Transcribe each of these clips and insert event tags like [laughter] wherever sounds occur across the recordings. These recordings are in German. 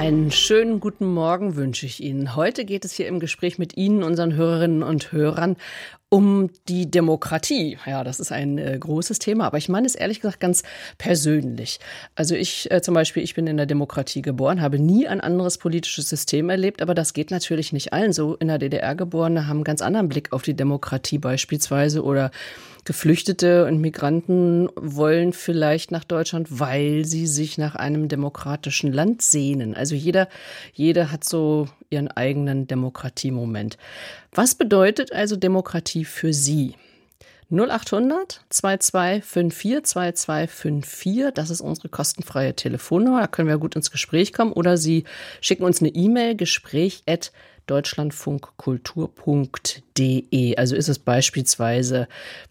Einen schönen guten Morgen wünsche ich Ihnen. Heute geht es hier im Gespräch mit Ihnen, unseren Hörerinnen und Hörern, um die Demokratie. Ja, das ist ein äh, großes Thema, aber ich meine es ehrlich gesagt ganz persönlich. Also ich äh, zum Beispiel, ich bin in der Demokratie geboren, habe nie ein anderes politisches System erlebt, aber das geht natürlich nicht allen so. In der DDR geborene haben einen ganz anderen Blick auf die Demokratie beispielsweise oder Geflüchtete und Migranten wollen vielleicht nach Deutschland, weil sie sich nach einem demokratischen Land sehnen. Also jeder, jeder hat so ihren eigenen Demokratiemoment. Was bedeutet also Demokratie für Sie? 0800 2254 2254, das ist unsere kostenfreie Telefonnummer, da können wir gut ins Gespräch kommen oder Sie schicken uns eine E-Mail, gespräch at deutschlandfunkkultur.de. Also ist es beispielsweise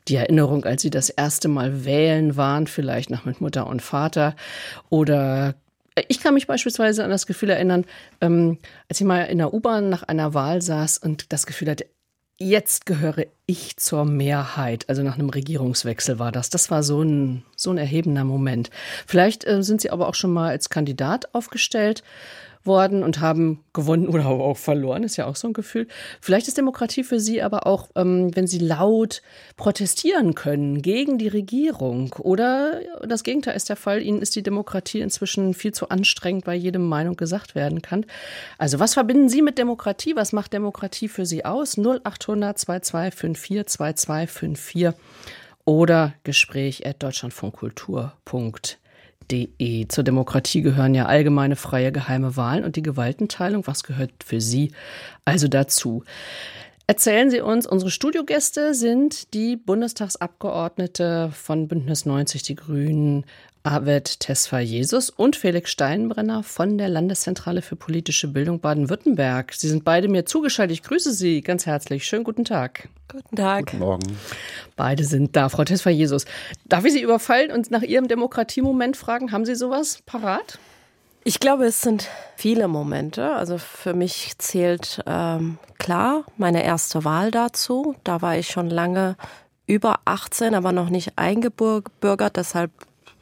die Erinnerung, als Sie das erste Mal wählen waren, vielleicht noch mit Mutter und Vater oder äh, ich kann mich beispielsweise an das Gefühl erinnern, ähm, als ich mal in der U-Bahn nach einer Wahl saß und das Gefühl hatte, jetzt gehöre ich zur Mehrheit. Also nach einem Regierungswechsel war das. Das war so ein, so ein erhebender Moment. Vielleicht äh, sind Sie aber auch schon mal als Kandidat aufgestellt worden und haben gewonnen oder [laughs] auch verloren, ist ja auch so ein Gefühl. Vielleicht ist Demokratie für Sie aber auch, ähm, wenn Sie laut protestieren können gegen die Regierung. Oder das Gegenteil ist der Fall, Ihnen ist die Demokratie inzwischen viel zu anstrengend, weil jede Meinung gesagt werden kann. Also was verbinden Sie mit Demokratie? Was macht Demokratie für Sie aus? 0800 2254 2254 oder Gespräch at deutschlandfunkkultur.de www.demokratie.de. Zur Demokratie gehören ja allgemeine freie geheime Wahlen und die Gewaltenteilung. Was gehört für Sie also dazu? Erzählen Sie uns, unsere Studiogäste sind die Bundestagsabgeordnete von Bündnis 90 Die Grünen, Arvid Tesfa Jesus und Felix Steinbrenner von der Landeszentrale für politische Bildung Baden-Württemberg. Sie sind beide mir zugeschaltet. Ich grüße Sie ganz herzlich. Schönen guten Tag. Guten Tag. Guten Morgen. Beide sind da. Frau Tesfa Jesus, darf ich Sie überfallen und nach Ihrem Demokratiemoment fragen? Haben Sie sowas parat? Ich glaube, es sind viele Momente. Also für mich zählt ähm, klar meine erste Wahl dazu. Da war ich schon lange über 18, aber noch nicht eingebürgert. Deshalb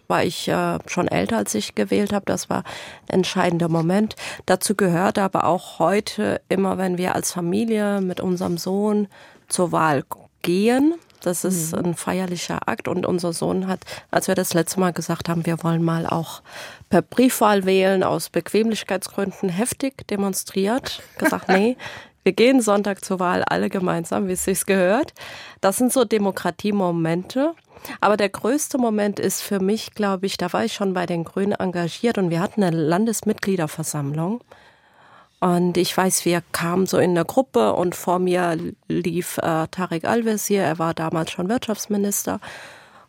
war ich äh, schon älter, als ich gewählt habe. Das war ein entscheidender Moment. Dazu gehört aber auch heute immer, wenn wir als Familie mit unserem Sohn zur Wahl gehen. Das ist mhm. ein feierlicher Akt und unser Sohn hat, als wir das letzte Mal gesagt haben, wir wollen mal auch per Briefwahl wählen, aus Bequemlichkeitsgründen heftig demonstriert, gesagt, [laughs] nee, wir gehen Sonntag zur Wahl alle gemeinsam, wie es sich gehört. Das sind so Demokratiemomente. Aber der größte Moment ist für mich, glaube ich, da war ich schon bei den Grünen engagiert und wir hatten eine Landesmitgliederversammlung. Und ich weiß, wir kamen so in der Gruppe und vor mir lief äh, Tarek Al-Wazir, er war damals schon Wirtschaftsminister.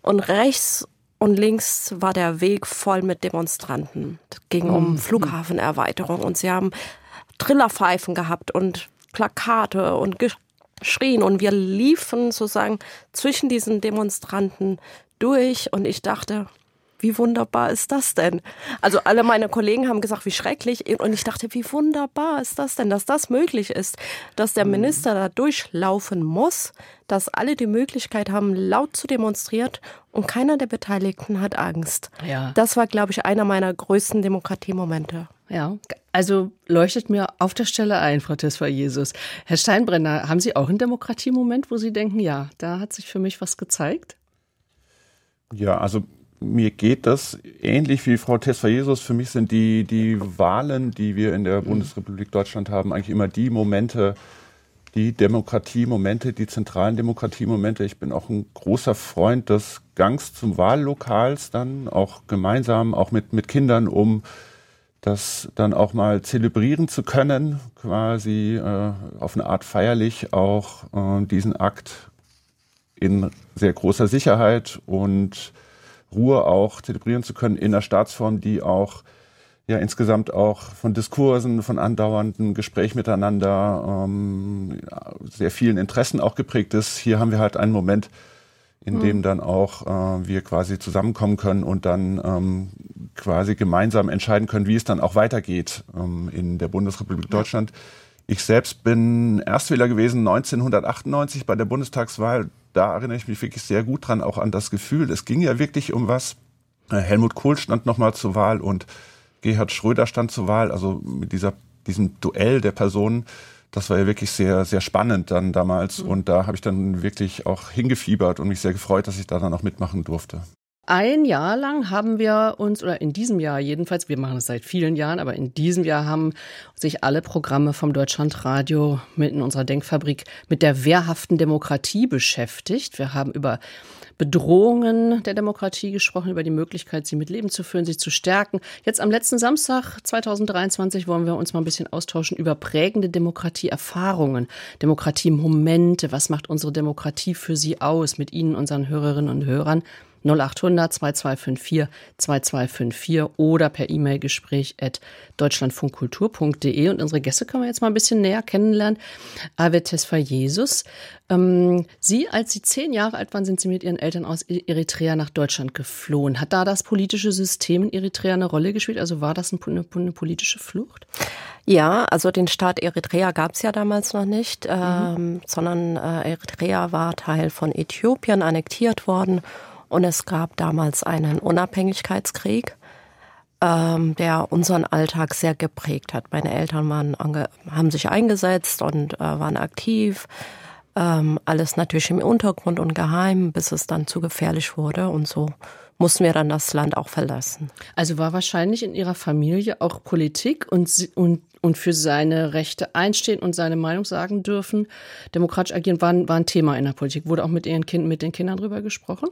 Und rechts und links war der Weg voll mit Demonstranten. Es ging um mhm. Flughafenerweiterung und sie haben Trillerpfeifen gehabt und Plakate und geschrien und wir liefen sozusagen zwischen diesen Demonstranten durch und ich dachte, wie wunderbar ist das denn? Also alle meine Kollegen haben gesagt, wie schrecklich. Und ich dachte, wie wunderbar ist das denn, dass das möglich ist, dass der mhm. Minister da durchlaufen muss, dass alle die Möglichkeit haben, laut zu demonstrieren und keiner der Beteiligten hat Angst. Ja. Das war, glaube ich, einer meiner größten Demokratiemomente. Ja, also leuchtet mir auf der Stelle ein, Frau Tesfa Jesus. Herr Steinbrenner, haben Sie auch einen Demokratiemoment, wo Sie denken, ja, da hat sich für mich was gezeigt? Ja, also mir geht das ähnlich wie Frau Tesfa Jesus. Für mich sind die, die Wahlen, die wir in der Bundesrepublik Deutschland haben, eigentlich immer die Momente, die Demokratiemomente, die zentralen Demokratiemomente. Ich bin auch ein großer Freund des Gangs zum Wahllokals dann, auch gemeinsam, auch mit, mit Kindern, um das dann auch mal zelebrieren zu können, quasi äh, auf eine Art feierlich auch äh, diesen Akt in sehr großer Sicherheit und Ruhe auch zelebrieren zu können in einer Staatsform, die auch ja insgesamt auch von Diskursen, von andauernden Gespräch miteinander, ähm, sehr vielen Interessen auch geprägt ist. Hier haben wir halt einen Moment, in mhm. dem dann auch äh, wir quasi zusammenkommen können und dann ähm, quasi gemeinsam entscheiden können, wie es dann auch weitergeht ähm, in der Bundesrepublik Deutschland. Ich selbst bin Erstwähler gewesen 1998 bei der Bundestagswahl da erinnere ich mich wirklich sehr gut dran, auch an das Gefühl. Es ging ja wirklich um was. Äh, Helmut Kohl stand nochmal zur Wahl und Gerhard Schröder stand zur Wahl. Also mit dieser, diesem Duell der Personen, das war ja wirklich sehr, sehr spannend dann damals. Mhm. Und da habe ich dann wirklich auch hingefiebert und mich sehr gefreut, dass ich da dann auch mitmachen durfte. Ein Jahr lang haben wir uns, oder in diesem Jahr jedenfalls, wir machen es seit vielen Jahren, aber in diesem Jahr haben sich alle Programme vom Deutschlandradio mit in unserer Denkfabrik mit der wehrhaften Demokratie beschäftigt. Wir haben über Bedrohungen der Demokratie gesprochen, über die Möglichkeit, sie mit Leben zu führen, sie zu stärken. Jetzt am letzten Samstag 2023 wollen wir uns mal ein bisschen austauschen über prägende Demokratieerfahrungen, Demokratiemomente. Was macht unsere Demokratie für Sie aus mit Ihnen, unseren Hörerinnen und Hörern? 0800 2254 2254 oder per E-Mail Gespräch at deutschlandfunkkultur.de. Und unsere Gäste können wir jetzt mal ein bisschen näher kennenlernen. Avetes für Jesus. Ähm, Sie, als Sie zehn Jahre alt waren, sind Sie mit Ihren Eltern aus Eritrea nach Deutschland geflohen. Hat da das politische System in Eritrea eine Rolle gespielt? Also war das eine, eine politische Flucht? Ja, also den Staat Eritrea gab es ja damals noch nicht, mhm. ähm, sondern äh, Eritrea war Teil von Äthiopien, annektiert worden und es gab damals einen Unabhängigkeitskrieg, ähm, der unseren Alltag sehr geprägt hat. Meine Eltern waren, haben sich eingesetzt und äh, waren aktiv. Ähm, alles natürlich im Untergrund und geheim, bis es dann zu gefährlich wurde. Und so mussten wir dann das Land auch verlassen. Also war wahrscheinlich in Ihrer Familie auch Politik und, und, und für seine Rechte einstehen und seine Meinung sagen dürfen, demokratisch agieren, war, war ein Thema in der Politik. Wurde auch mit, ihren kind, mit den Kindern drüber gesprochen?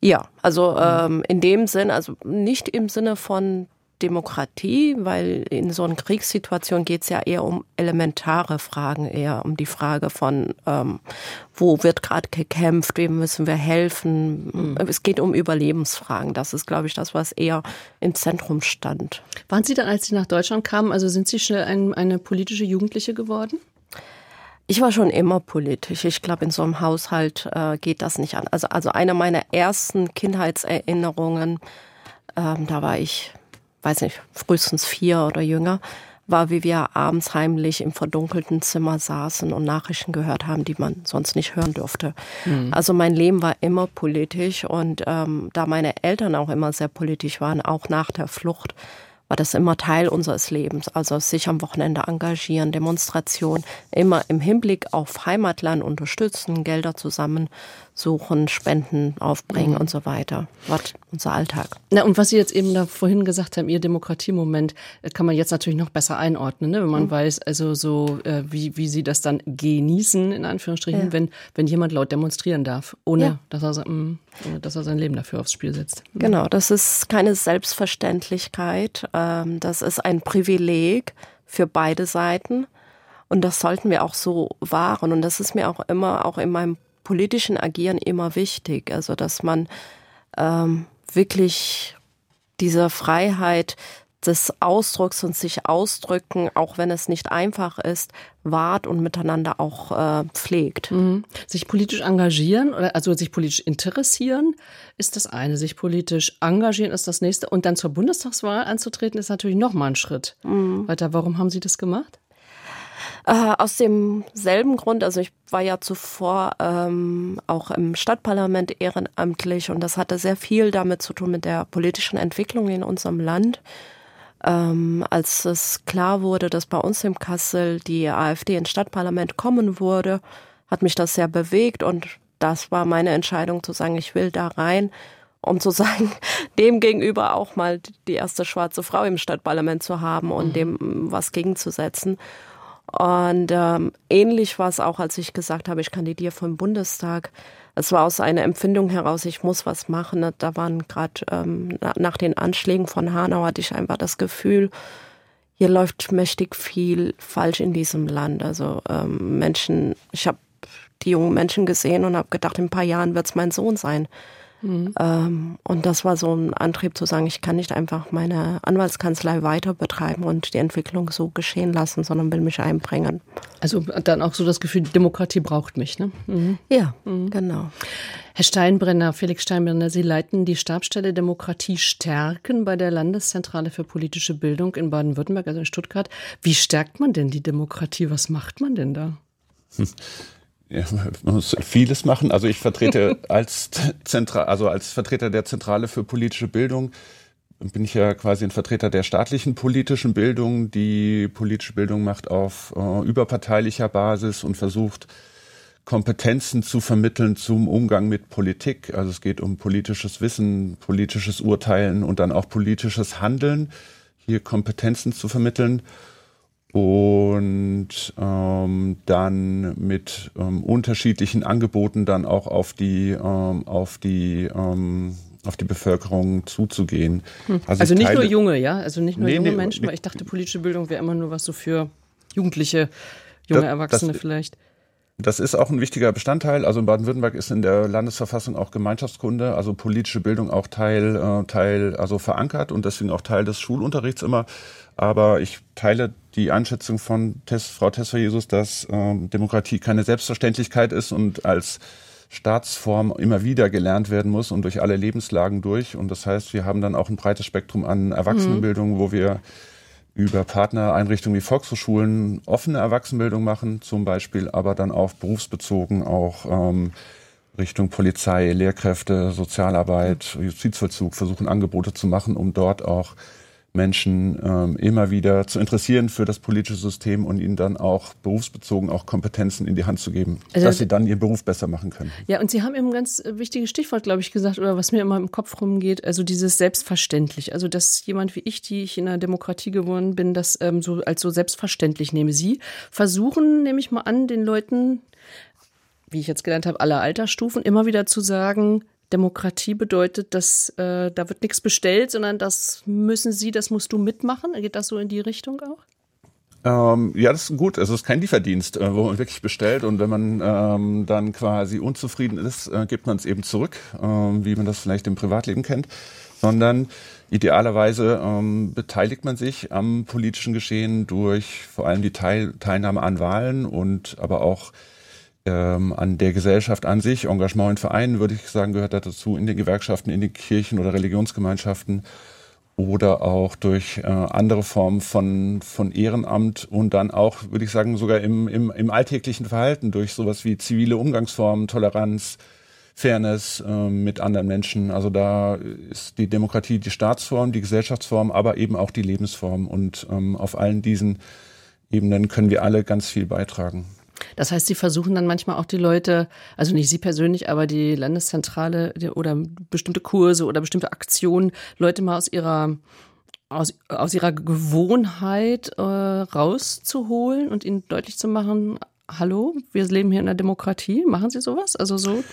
Ja, also ähm, in dem Sinn, also nicht im Sinne von Demokratie, weil in so einer Kriegssituation geht es ja eher um elementare Fragen, eher um die Frage von, ähm, wo wird gerade gekämpft, wem müssen wir helfen. Mhm. Es geht um Überlebensfragen. Das ist, glaube ich, das, was eher im Zentrum stand. Waren Sie dann, als Sie nach Deutschland kamen, also sind Sie schnell ein, eine politische Jugendliche geworden? Ich war schon immer politisch. Ich glaube, in so einem Haushalt äh, geht das nicht an. Also, also eine meiner ersten Kindheitserinnerungen, ähm, da war ich, weiß nicht, frühestens vier oder jünger, war, wie wir abends heimlich im verdunkelten Zimmer saßen und Nachrichten gehört haben, die man sonst nicht hören durfte. Mhm. Also mein Leben war immer politisch und ähm, da meine Eltern auch immer sehr politisch waren, auch nach der Flucht, war das immer Teil unseres Lebens. Also sich am Wochenende engagieren, Demonstration, immer im Hinblick auf Heimatland unterstützen, Gelder zusammensuchen, Spenden aufbringen mhm. und so weiter. War unser Alltag. Na, und was Sie jetzt eben da vorhin gesagt haben, Ihr Demokratiemoment, äh, kann man jetzt natürlich noch besser einordnen, ne? wenn man mhm. weiß, also so, äh, wie, wie Sie das dann genießen, in Anführungsstrichen, ja. wenn, wenn jemand laut demonstrieren darf, ohne, ja. dass, er, mh, ohne dass er sein Leben dafür aufs Spiel setzt. Mhm. Genau, das ist keine Selbstverständlichkeit. Ähm, das ist ein Privileg für beide Seiten. Und das sollten wir auch so wahren. Und das ist mir auch immer, auch in meinem politischen Agieren immer wichtig. Also, dass man ähm, wirklich diese Freiheit des Ausdrucks und sich ausdrücken, auch wenn es nicht einfach ist, wahrt und miteinander auch äh, pflegt. Mhm. Sich politisch engagieren oder also sich politisch interessieren ist das eine, sich politisch engagieren ist das nächste und dann zur Bundestagswahl anzutreten ist natürlich noch mal ein Schritt mhm. weiter. Warum haben Sie das gemacht? Äh, aus demselben Grund, also ich war ja zuvor ähm, auch im Stadtparlament ehrenamtlich und das hatte sehr viel damit zu tun mit der politischen Entwicklung in unserem Land. Ähm, als es klar wurde, dass bei uns im Kassel die AfD ins Stadtparlament kommen würde, hat mich das sehr bewegt und das war meine Entscheidung zu sagen, ich will da rein, um zu [laughs] sagen, dem gegenüber auch mal die erste schwarze Frau im Stadtparlament zu haben und mhm. dem was gegenzusetzen. Und ähm, ähnlich war es auch, als ich gesagt habe, ich kandidiere für den Bundestag. Es war aus einer Empfindung heraus, ich muss was machen. Da waren gerade ähm, nach den Anschlägen von Hanau hatte ich einfach das Gefühl, hier läuft mächtig viel falsch in diesem Land. Also ähm, Menschen, ich habe die jungen Menschen gesehen und habe gedacht, in ein paar Jahren wird es mein Sohn sein. Mhm. Ähm, und das war so ein Antrieb zu sagen, ich kann nicht einfach meine Anwaltskanzlei weiter betreiben und die Entwicklung so geschehen lassen, sondern will mich einbringen. Also dann auch so das Gefühl, Demokratie braucht mich, ne? Mhm. Ja, mhm. genau. Herr Steinbrenner, Felix Steinbrenner, Sie leiten die Stabstelle Demokratie stärken bei der Landeszentrale für politische Bildung in Baden-Württemberg, also in Stuttgart. Wie stärkt man denn die Demokratie? Was macht man denn da? [laughs] Ja, man muss vieles machen. Also ich vertrete [laughs] als Zentral, also als Vertreter der Zentrale für politische Bildung bin ich ja quasi ein Vertreter der staatlichen politischen Bildung, die politische Bildung macht auf äh, überparteilicher Basis und versucht Kompetenzen zu vermitteln zum Umgang mit Politik. Also es geht um politisches Wissen, politisches Urteilen und dann auch politisches Handeln, hier Kompetenzen zu vermitteln und ähm, dann mit ähm, unterschiedlichen Angeboten dann auch auf die ähm, auf die ähm, auf die Bevölkerung zuzugehen. Hm. Also, also nicht nur junge, ja, also nicht nur nee, junge nee, Menschen, nee, weil ich dachte, politische Bildung wäre immer nur was so für Jugendliche, junge das, Erwachsene das, vielleicht. Das ist auch ein wichtiger Bestandteil. Also in Baden-Württemberg ist in der Landesverfassung auch Gemeinschaftskunde, also politische Bildung auch Teil, äh, Teil, also verankert und deswegen auch Teil des Schulunterrichts immer. Aber ich teile die Einschätzung von Tess, Frau Tessa Jesus, dass ähm, Demokratie keine Selbstverständlichkeit ist und als Staatsform immer wieder gelernt werden muss und durch alle Lebenslagen durch. Und das heißt, wir haben dann auch ein breites Spektrum an Erwachsenenbildung, mhm. wo wir über Partnereinrichtungen wie Volkshochschulen offene Erwachsenenbildung machen, zum Beispiel, aber dann auch berufsbezogen auch ähm, Richtung Polizei, Lehrkräfte, Sozialarbeit, Justizvollzug versuchen Angebote zu machen, um dort auch Menschen ähm, immer wieder zu interessieren für das politische System und ihnen dann auch berufsbezogen auch Kompetenzen in die Hand zu geben, also, dass sie dann ihren Beruf besser machen können. Ja, und Sie haben eben ein ganz wichtiges Stichwort, glaube ich, gesagt, oder was mir immer im Kopf rumgeht, also dieses selbstverständlich. Also, dass jemand wie ich, die ich in einer Demokratie geworden bin, das ähm, so als so selbstverständlich nehme. Sie versuchen, nehme ich mal an, den Leuten, wie ich jetzt gelernt habe, aller Altersstufen immer wieder zu sagen, Demokratie bedeutet, dass äh, da wird nichts bestellt, sondern das müssen Sie, das musst du mitmachen. Geht das so in die Richtung auch? Ähm, ja, das ist gut. Es ist kein Lieferdienst, äh, wo man wirklich bestellt und wenn man ähm, dann quasi unzufrieden ist, äh, gibt man es eben zurück, äh, wie man das vielleicht im Privatleben kennt, sondern idealerweise ähm, beteiligt man sich am politischen Geschehen durch vor allem die Teil Teilnahme an Wahlen und aber auch ähm, an der Gesellschaft an sich. Engagement in Vereinen, würde ich sagen, gehört dazu, in den Gewerkschaften, in den Kirchen oder Religionsgemeinschaften oder auch durch äh, andere Formen von, von Ehrenamt und dann auch, würde ich sagen, sogar im, im, im alltäglichen Verhalten durch sowas wie zivile Umgangsformen, Toleranz, Fairness äh, mit anderen Menschen. Also da ist die Demokratie die Staatsform, die Gesellschaftsform, aber eben auch die Lebensform. Und ähm, auf allen diesen Ebenen können wir alle ganz viel beitragen. Das heißt, Sie versuchen dann manchmal auch die Leute, also nicht Sie persönlich, aber die Landeszentrale oder bestimmte Kurse oder bestimmte Aktionen, Leute mal aus ihrer aus, aus ihrer Gewohnheit äh, rauszuholen und ihnen deutlich zu machen, hallo, wir leben hier in einer Demokratie. Machen Sie sowas? Also so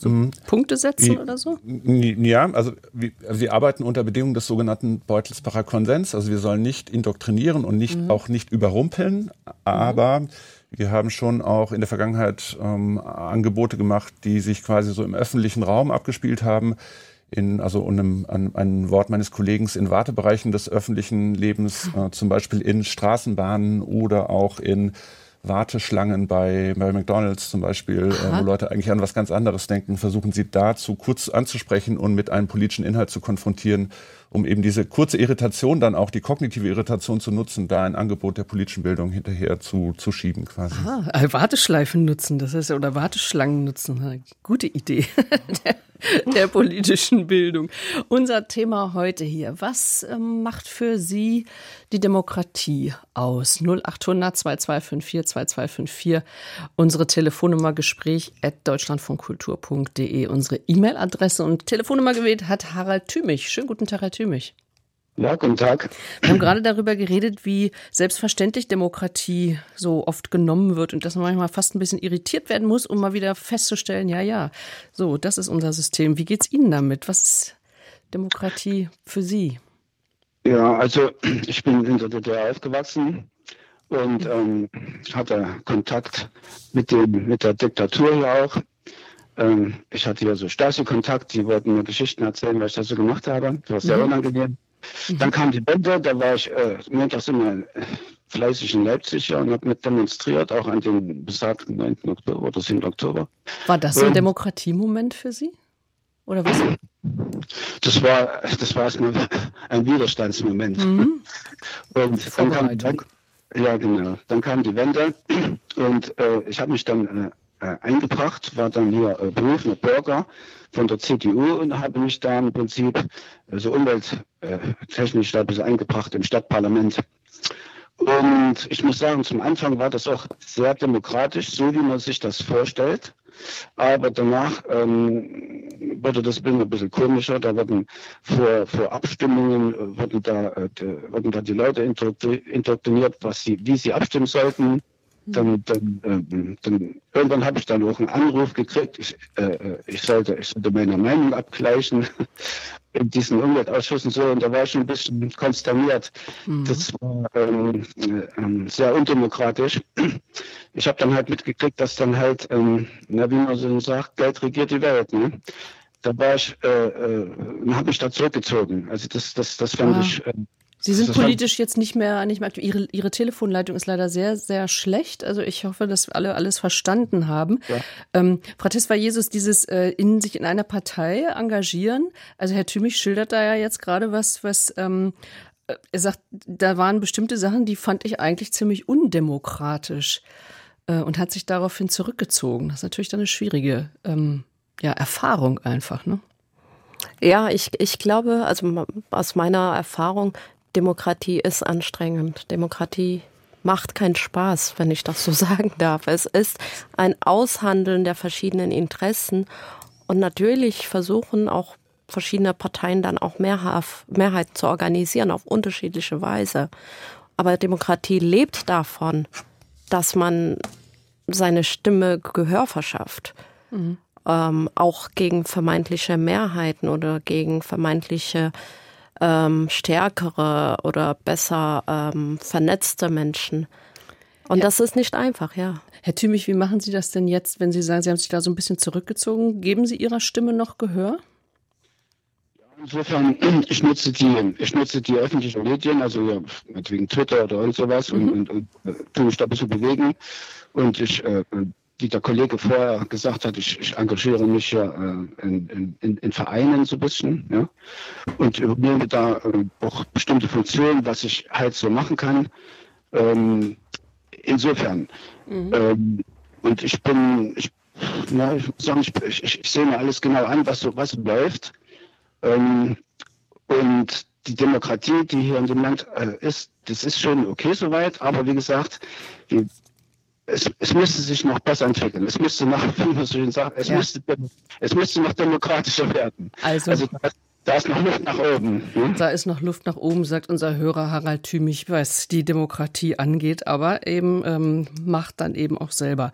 so mhm. Punkte setzen oder so? Ja, also wir, also wir, arbeiten unter Bedingungen des sogenannten Beutelsbacher Konsens. Also wir sollen nicht indoktrinieren und nicht, mhm. auch nicht überrumpeln, aber mhm. Wir haben schon auch in der Vergangenheit ähm, Angebote gemacht, die sich quasi so im öffentlichen Raum abgespielt haben. In, also einem, an, ein Wort meines Kollegen in Wartebereichen des öffentlichen Lebens, äh, zum Beispiel in Straßenbahnen oder auch in Warteschlangen bei, bei McDonalds zum Beispiel, äh, wo Leute eigentlich an was ganz anderes denken, versuchen sie dazu kurz anzusprechen und mit einem politischen Inhalt zu konfrontieren um eben diese kurze Irritation, dann auch die kognitive Irritation zu nutzen, da ein Angebot der politischen Bildung hinterher zu, zu schieben quasi. Aha, äh, Warteschleifen nutzen, das ist oder Warteschlangen nutzen, [laughs] gute Idee [laughs] [laughs] der, politischen Bildung. Unser Thema heute hier, was ähm, macht für Sie die Demokratie aus? 0800 2254 2254, unsere Telefonnummer Gespräch at deutschlandvonkultur.de, unsere E-Mail-Adresse und Telefonnummer gewählt hat Harald Thümich. Schönen guten Tag, Herr Thümich. Ja, guten Tag. Wir haben gerade darüber geredet, wie selbstverständlich Demokratie so oft genommen wird und dass man manchmal fast ein bisschen irritiert werden muss, um mal wieder festzustellen, ja, ja, so, das ist unser System. Wie geht es Ihnen damit? Was ist Demokratie für Sie? Ja, also ich bin in der DDR aufgewachsen und ähm, hatte Kontakt mit, dem, mit der Diktatur hier auch. Ähm, ich hatte ja so Stasi-Kontakt, die wollten mir Geschichten erzählen, was ich da so gemacht habe. Das war sehr mhm. unangenehm. Mhm. Dann kam die Wende, da war ich äh, montags immer äh, fleißig in Leipzig ja, und habe mit demonstriert, auch an dem besagten 9. Oktober oder 7. Oktober. War das so ein Demokratiemoment für Sie? Oder was? Das war, das war erstmal ein Widerstandsmoment. Mhm. Und dann kam, ja, genau. Dann kam die Wende und äh, ich habe mich dann äh, eingebracht, war dann hier äh, berufener Bürger von der CDU und habe mich da im Prinzip äh, so umwelttechnisch da ein bisschen eingebracht im Stadtparlament. Und ich muss sagen, zum Anfang war das auch sehr demokratisch, so wie man sich das vorstellt. Aber danach ähm, wurde das Bild ein bisschen komischer. Da wurden vor, vor Abstimmungen äh, wurden da, äh, wurden da die Leute indoktriniert, was sie, wie sie abstimmen sollten. Dann, dann, äh, dann irgendwann habe ich dann auch einen Anruf gekriegt, ich, äh, ich, sollte, ich sollte meine Meinung abgleichen [laughs] in diesen Umweltausschüssen so und da war ich schon ein bisschen konsterniert. Mhm. Das war ähm, äh, sehr undemokratisch. [clears throat] Ich habe dann halt mitgekriegt, dass dann halt, ähm, na, wie man so sagt, Geld regiert die Welt. Ne? Da war ich, äh, äh, habe mich da zurückgezogen. Also das, das, das fand ah. ich äh, Sie sind politisch jetzt nicht mehr, nicht mehr aktiv. Ihre, Ihre Telefonleitung ist leider sehr, sehr schlecht. Also ich hoffe, dass alle alles verstanden haben. Ja. Ähm, Frau Tesfa Jesus, dieses äh, in sich in einer Partei engagieren. Also Herr Thümich schildert da ja jetzt gerade was, was ähm, äh, er sagt, da waren bestimmte Sachen, die fand ich eigentlich ziemlich undemokratisch äh, und hat sich daraufhin zurückgezogen. Das ist natürlich dann eine schwierige ähm, ja, Erfahrung einfach, ne? Ja, ich, ich glaube, also aus meiner Erfahrung, Demokratie ist anstrengend. Demokratie macht keinen Spaß, wenn ich das so [laughs] sagen darf. Es ist ein Aushandeln der verschiedenen Interessen und natürlich versuchen auch verschiedene Parteien dann auch Mehrheiten zu organisieren auf unterschiedliche Weise. Aber Demokratie lebt davon, dass man seine Stimme Gehör verschafft. Mhm. Ähm, auch gegen vermeintliche Mehrheiten oder gegen vermeintliche ähm, stärkere oder besser ähm, vernetzte Menschen. Und ja. das ist nicht einfach, ja. Herr Thümich, wie machen Sie das denn jetzt, wenn Sie sagen, Sie haben sich da so ein bisschen zurückgezogen? Geben Sie Ihrer Stimme noch Gehör? Insofern, [clears throat] ich nutze die, ich nutze die öffentlichen Medien, also ja, wegen Twitter oder und sowas mhm. und, und, und äh, tue mich da ein bisschen bewegen. Und ich äh, wie der Kollege vorher gesagt hat, ich, ich engagiere mich ja äh, in, in, in, Vereinen so ein bisschen ja, und übernehme da äh, auch bestimmte Funktionen, was ich halt so machen kann. Ähm, insofern. Mhm. Ähm, und ich bin, ich, na, ich muss sagen, ich, ich, ich sehe mir alles genau an, was so, was läuft. Ähm, und die Demokratie, die hier in dem Land äh, ist, das ist schon okay soweit, aber wie gesagt, wir, es, es müsste sich noch besser entwickeln. Es müsste noch, wie [laughs] man so schön sagt, es, ja. müsste, es müsste noch demokratischer werden. Also, also da, da ist noch Luft nach oben. Hm? Da ist noch Luft nach oben, sagt unser Hörer Harald Thümich, was die Demokratie angeht, aber eben ähm, macht dann eben auch selber,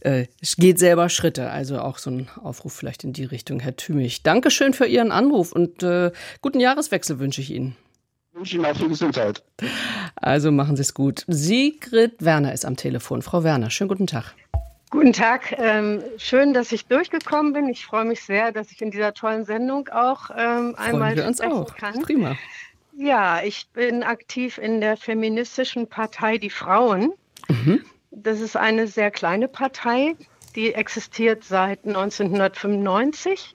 äh, geht selber Schritte. Also auch so ein Aufruf vielleicht in die Richtung, Herr Thümich. Dankeschön für Ihren Anruf und äh, guten Jahreswechsel wünsche ich Ihnen wünsche Ihnen auch viel Gesundheit. Also machen Sie es gut. Sigrid Werner ist am Telefon. Frau Werner, schönen guten Tag. Guten Tag. Ähm, schön, dass ich durchgekommen bin. Ich freue mich sehr, dass ich in dieser tollen Sendung auch ähm, einmal wir uns auch. kann. Prima. Ja, ich bin aktiv in der feministischen Partei Die Frauen. Mhm. Das ist eine sehr kleine Partei, die existiert seit 1995,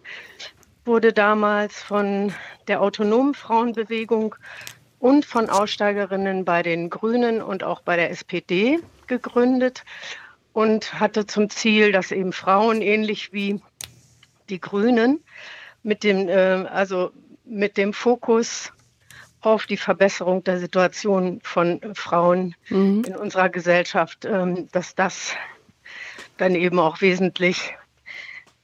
wurde damals von der autonomen Frauenbewegung und von Aussteigerinnen bei den Grünen und auch bei der SPD gegründet und hatte zum Ziel, dass eben Frauen ähnlich wie die Grünen mit dem, äh, also mit dem Fokus auf die Verbesserung der Situation von Frauen mhm. in unserer Gesellschaft, ähm, dass das dann eben auch wesentlich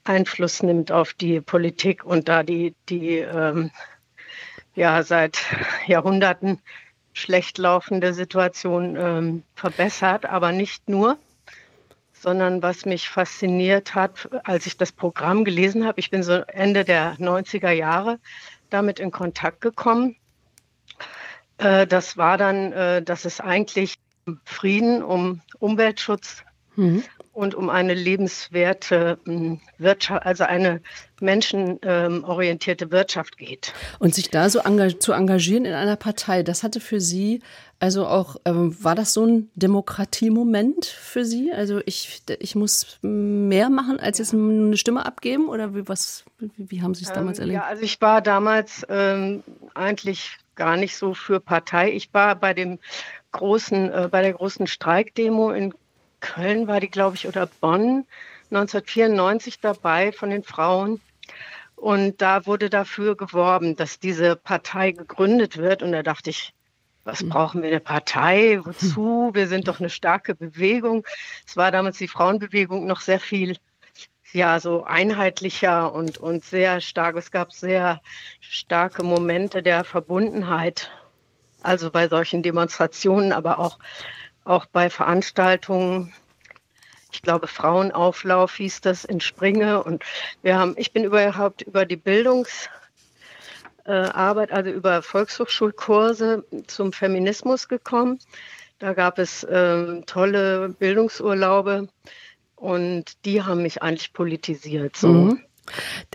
Einfluss nimmt auf die Politik und da die, die ähm, ja seit Jahrhunderten schlecht laufende Situation ähm, verbessert, aber nicht nur, sondern was mich fasziniert hat, als ich das Programm gelesen habe, ich bin so Ende der 90er Jahre damit in Kontakt gekommen. Äh, das war dann, äh, dass es eigentlich Frieden, um Umweltschutz mhm und um eine lebenswerte hm, Wirtschaft, also eine menschenorientierte Wirtschaft geht. Und sich da so zu engagieren in einer Partei, das hatte für Sie, also auch, ähm, war das so ein Demokratiemoment für Sie? Also ich, ich muss mehr machen, als jetzt eine Stimme abgeben oder wie, was, wie, wie haben Sie es damals ähm, erlebt? Ja, also ich war damals ähm, eigentlich gar nicht so für Partei. Ich war bei dem großen, äh, bei der großen Streikdemo in Köln war die, glaube ich, oder Bonn 1994 dabei von den Frauen. Und da wurde dafür geworben, dass diese Partei gegründet wird. Und da dachte ich, was hm. brauchen wir eine Partei? Wozu? Wir sind doch eine starke Bewegung. Es war damals die Frauenbewegung noch sehr viel ja, so einheitlicher und, und sehr stark. Es gab sehr starke Momente der Verbundenheit. Also bei solchen Demonstrationen, aber auch, auch bei Veranstaltungen. Ich glaube, Frauenauflauf hieß das in Springe. Und wir haben, ich bin überhaupt über die Bildungs- äh, also über Volkshochschulkurse zum Feminismus gekommen. Da gab es ähm, tolle Bildungsurlaube und die haben mich eigentlich politisiert. So. Mhm.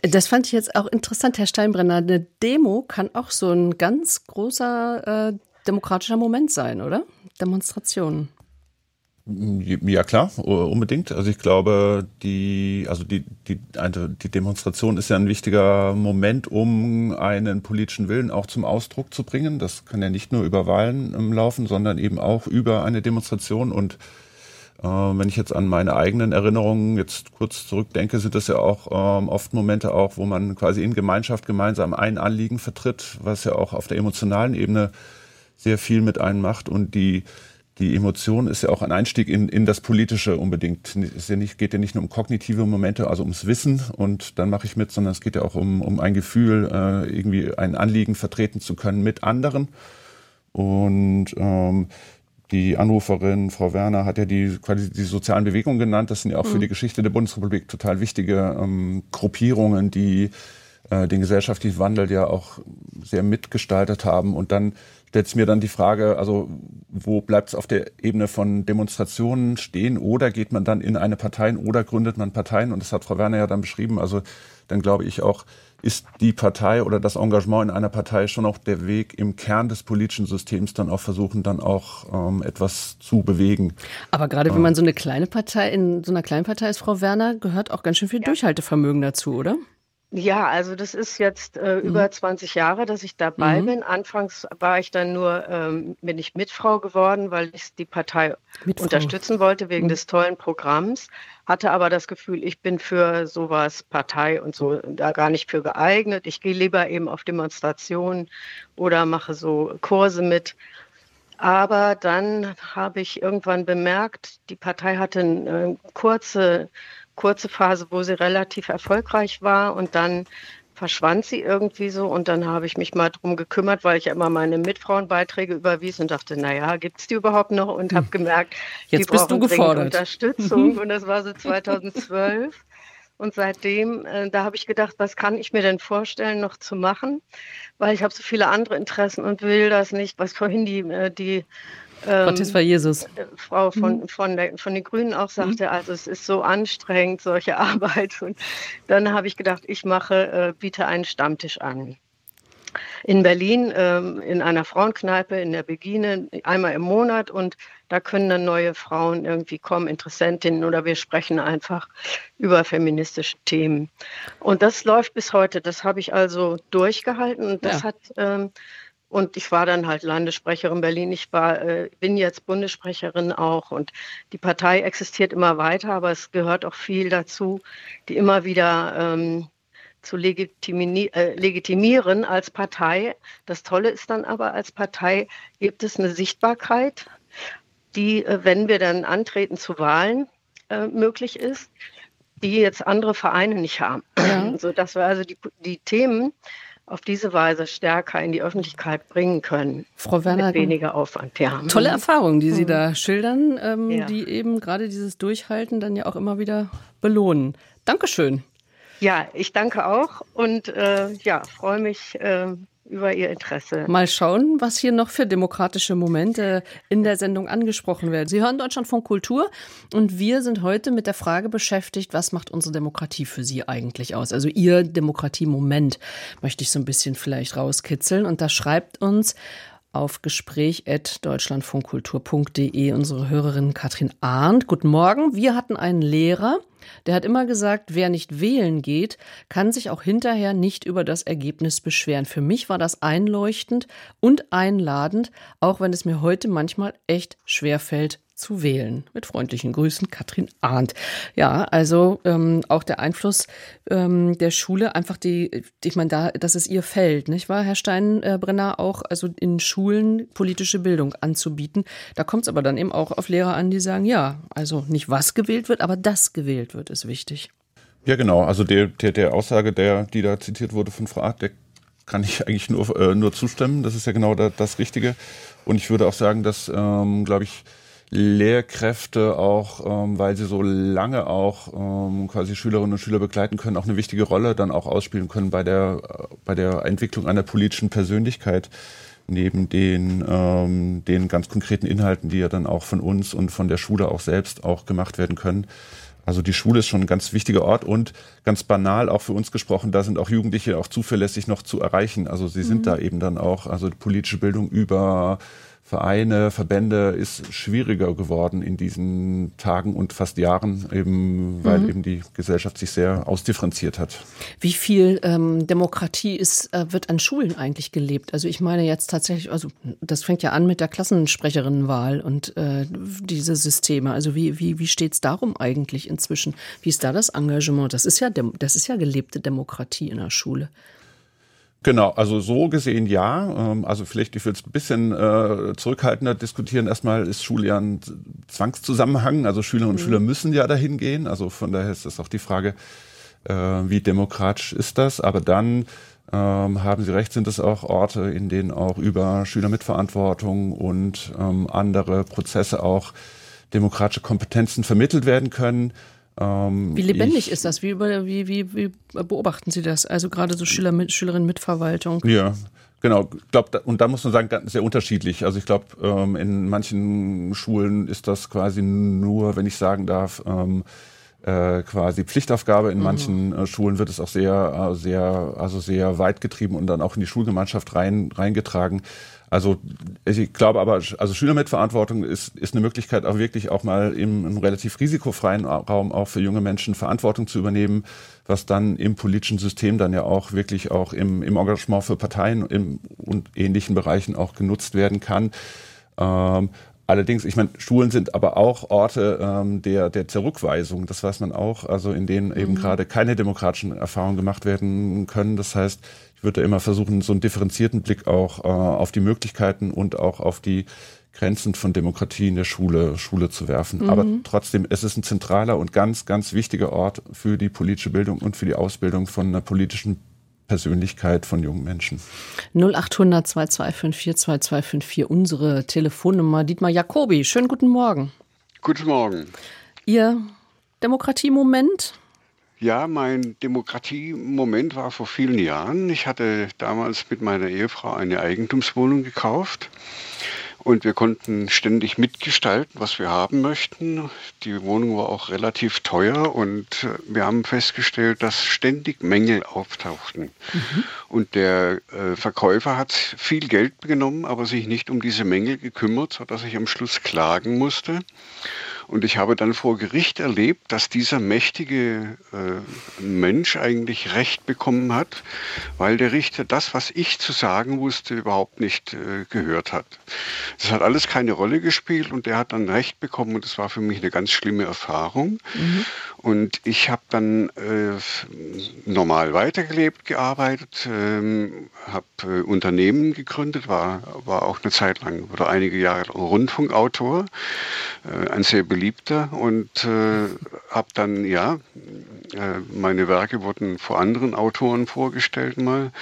Das fand ich jetzt auch interessant, Herr Steinbrenner. Eine Demo kann auch so ein ganz großer äh, demokratischer Moment sein, oder? Demonstrationen. Ja klar, unbedingt. Also ich glaube, die, also die, die, also die Demonstration ist ja ein wichtiger Moment, um einen politischen Willen auch zum Ausdruck zu bringen. Das kann ja nicht nur über Wahlen ähm, laufen, sondern eben auch über eine Demonstration. Und äh, wenn ich jetzt an meine eigenen Erinnerungen jetzt kurz zurückdenke, sind das ja auch ähm, oft Momente auch, wo man quasi in Gemeinschaft gemeinsam ein Anliegen vertritt, was ja auch auf der emotionalen Ebene sehr viel mit einem macht und die die Emotion ist ja auch ein Einstieg in, in das Politische unbedingt. Es ja nicht, geht ja nicht nur um kognitive Momente, also ums Wissen und dann mache ich mit, sondern es geht ja auch um, um ein Gefühl, äh, irgendwie ein Anliegen vertreten zu können mit anderen. Und ähm, die Anruferin, Frau Werner, hat ja die quasi die sozialen Bewegungen genannt. Das sind ja auch mhm. für die Geschichte der Bundesrepublik total wichtige ähm, Gruppierungen, die äh, den gesellschaftlichen Wandel ja auch sehr mitgestaltet haben. Und dann stellt sich mir dann die Frage, also wo bleibt es auf der Ebene von Demonstrationen stehen oder geht man dann in eine Partei oder gründet man Parteien? Und das hat Frau Werner ja dann beschrieben. Also dann glaube ich auch, ist die Partei oder das Engagement in einer Partei schon auch der Weg im Kern des politischen Systems dann auch versuchen, dann auch ähm, etwas zu bewegen. Aber gerade wenn man so eine kleine Partei in so einer kleinen Partei ist, Frau Werner, gehört auch ganz schön viel ja. Durchhaltevermögen dazu, oder? Ja, also das ist jetzt äh, mhm. über 20 Jahre, dass ich dabei mhm. bin. Anfangs war ich dann nur, ähm, bin ich Mitfrau geworden, weil ich die Partei Mitfrau. unterstützen wollte wegen mhm. des tollen Programms. Hatte aber das Gefühl, ich bin für sowas Partei und so da gar nicht für geeignet. Ich gehe lieber eben auf Demonstrationen oder mache so Kurse mit. Aber dann habe ich irgendwann bemerkt, die Partei hatte eine äh, kurze kurze Phase, wo sie relativ erfolgreich war und dann verschwand sie irgendwie so und dann habe ich mich mal drum gekümmert, weil ich ja immer meine Mitfrauenbeiträge überwies und dachte, naja, gibt es die überhaupt noch? Und habe hm. gemerkt, Jetzt die brauchen gefordert. Unterstützung mhm. und das war so 2012. Und seitdem, äh, da habe ich gedacht, was kann ich mir denn vorstellen, noch zu machen? Weil ich habe so viele andere Interessen und will das nicht, was vorhin die, äh, die ähm, Gottes war Jesus. Äh, Frau von, mhm. von, der, von den Grünen auch sagte, mhm. also es ist so anstrengend, solche [laughs] Arbeit. Und dann habe ich gedacht, ich mache, äh, biete einen Stammtisch an. In Berlin, ähm, in einer Frauenkneipe, in der Begine, einmal im Monat. Und da können dann neue Frauen irgendwie kommen, Interessentinnen, oder wir sprechen einfach über feministische Themen. Und das läuft bis heute. Das habe ich also durchgehalten. Und das ja. hat. Ähm, und ich war dann halt Landessprecherin Berlin. Ich war, äh, bin jetzt Bundessprecherin auch. Und die Partei existiert immer weiter, aber es gehört auch viel dazu, die immer wieder ähm, zu legitimi äh, legitimieren als Partei. Das Tolle ist dann aber, als Partei gibt es eine Sichtbarkeit, die, äh, wenn wir dann antreten zu Wahlen, äh, möglich ist, die jetzt andere Vereine nicht haben. Ja. Sodass wir also die, die Themen, auf diese Weise stärker in die Öffentlichkeit bringen können. Frau Werner, mit weniger Aufwand. Ja. Tolle Erfahrungen, die Sie mhm. da schildern, ähm, ja. die eben gerade dieses Durchhalten dann ja auch immer wieder belohnen. Dankeschön. Ja, ich danke auch und äh, ja, freue mich. Äh, über Ihr Interesse. Mal schauen, was hier noch für demokratische Momente in der Sendung angesprochen werden. Sie hören Deutschland von Kultur und wir sind heute mit der Frage beschäftigt, was macht unsere Demokratie für Sie eigentlich aus? Also Ihr Demokratiemoment möchte ich so ein bisschen vielleicht rauskitzeln und da schreibt uns auf gespräch.deutschlandfunkkultur.de unsere Hörerin Katrin Arndt. Guten Morgen. Wir hatten einen Lehrer, der hat immer gesagt, wer nicht wählen geht, kann sich auch hinterher nicht über das Ergebnis beschweren. Für mich war das einleuchtend und einladend, auch wenn es mir heute manchmal echt schwer fällt, zu wählen. Mit freundlichen Grüßen, Katrin Arndt. Ja, also ähm, auch der Einfluss ähm, der Schule, einfach die, ich meine, da, dass es ihr fällt, nicht wahr, Herr Steinbrenner, auch also in Schulen politische Bildung anzubieten. Da kommt es aber dann eben auch auf Lehrer an, die sagen, ja, also nicht was gewählt wird, aber das gewählt wird, ist wichtig. Ja, genau. Also der, der, der Aussage, der, die da zitiert wurde von Frau Art, der kann ich eigentlich nur, äh, nur zustimmen. Das ist ja genau da, das Richtige. Und ich würde auch sagen, dass, ähm, glaube ich, Lehrkräfte auch, ähm, weil sie so lange auch ähm, quasi Schülerinnen und Schüler begleiten können, auch eine wichtige Rolle dann auch ausspielen können bei der, bei der Entwicklung einer politischen Persönlichkeit neben den, ähm, den ganz konkreten Inhalten, die ja dann auch von uns und von der Schule auch selbst auch gemacht werden können. Also die Schule ist schon ein ganz wichtiger Ort und ganz banal auch für uns gesprochen, da sind auch Jugendliche auch zuverlässig noch zu erreichen. Also sie sind mhm. da eben dann auch, also politische Bildung über Vereine, Verbände ist schwieriger geworden in diesen Tagen und fast Jahren, eben weil mhm. eben die Gesellschaft sich sehr ausdifferenziert hat. Wie viel ähm, Demokratie ist, äh, wird an Schulen eigentlich gelebt? Also ich meine jetzt tatsächlich, also das fängt ja an mit der Klassensprecherinnenwahl und äh, diese Systeme. Also wie, wie, wie steht es darum eigentlich inzwischen? Wie ist da das Engagement? Das ist ja, das ist ja gelebte Demokratie in der Schule. Genau, also so gesehen ja. Ähm, also vielleicht, ich würde es ein bisschen äh, zurückhaltender diskutieren. Erstmal ist Schule ja ein Zwangszusammenhang. Also Schülerinnen und mhm. Schüler müssen ja dahin gehen. Also von daher ist das auch die Frage, äh, wie demokratisch ist das. Aber dann ähm, haben Sie recht, sind es auch Orte, in denen auch über Schülermitverantwortung und ähm, andere Prozesse auch demokratische Kompetenzen vermittelt werden können. Ähm, wie lebendig ich, ist das? Wie, wie, wie, wie beobachten Sie das? Also gerade so Schüler mit, Schülerinnen mit Verwaltung. Ja, Genau, glaub, und da muss man sagen, sehr unterschiedlich. Also ich glaube, ähm, in manchen Schulen ist das quasi nur, wenn ich sagen darf, ähm, äh, quasi Pflichtaufgabe. In mhm. manchen äh, Schulen wird es auch sehr, äh, sehr, also sehr weit getrieben und dann auch in die Schulgemeinschaft rein, reingetragen. Also ich glaube aber, also Schülermitverantwortung ist, ist eine Möglichkeit, auch wirklich auch mal im, im relativ risikofreien Raum auch für junge Menschen Verantwortung zu übernehmen, was dann im politischen System dann ja auch wirklich auch im, im Engagement für Parteien im, und ähnlichen Bereichen auch genutzt werden kann. Ähm, Allerdings, ich meine, Schulen sind aber auch Orte ähm, der, der Zurückweisung, das weiß man auch, also in denen eben mhm. gerade keine demokratischen Erfahrungen gemacht werden können. Das heißt, ich würde immer versuchen, so einen differenzierten Blick auch äh, auf die Möglichkeiten und auch auf die Grenzen von Demokratie in der Schule, Schule zu werfen. Mhm. Aber trotzdem, es ist ein zentraler und ganz, ganz wichtiger Ort für die politische Bildung und für die Ausbildung von einer politischen Persönlichkeit von jungen Menschen. 0800 2254 2254, unsere Telefonnummer. Dietmar Jacobi, schönen guten Morgen. Guten Morgen. Ihr Demokratiemoment? Ja, mein Demokratiemoment war vor vielen Jahren. Ich hatte damals mit meiner Ehefrau eine Eigentumswohnung gekauft und wir konnten ständig mitgestalten, was wir haben möchten. Die Wohnung war auch relativ teuer und wir haben festgestellt, dass ständig Mängel auftauchten. Mhm. Und der äh, Verkäufer hat viel Geld genommen, aber sich nicht um diese Mängel gekümmert, sodass ich am Schluss klagen musste. Und ich habe dann vor Gericht erlebt, dass dieser mächtige äh, Mensch eigentlich Recht bekommen hat, weil der Richter das, was ich zu sagen wusste, überhaupt nicht äh, gehört hat. Das hat alles keine Rolle gespielt und der hat dann Recht bekommen und das war für mich eine ganz schlimme Erfahrung. Mhm. Und ich habe dann äh, normal weitergelebt, gearbeitet, ähm, habe äh, Unternehmen gegründet, war, war auch eine Zeit lang oder einige Jahre Rundfunkautor, äh, ein sehr beliebter und äh, habe dann, ja, äh, meine Werke wurden vor anderen Autoren vorgestellt mal.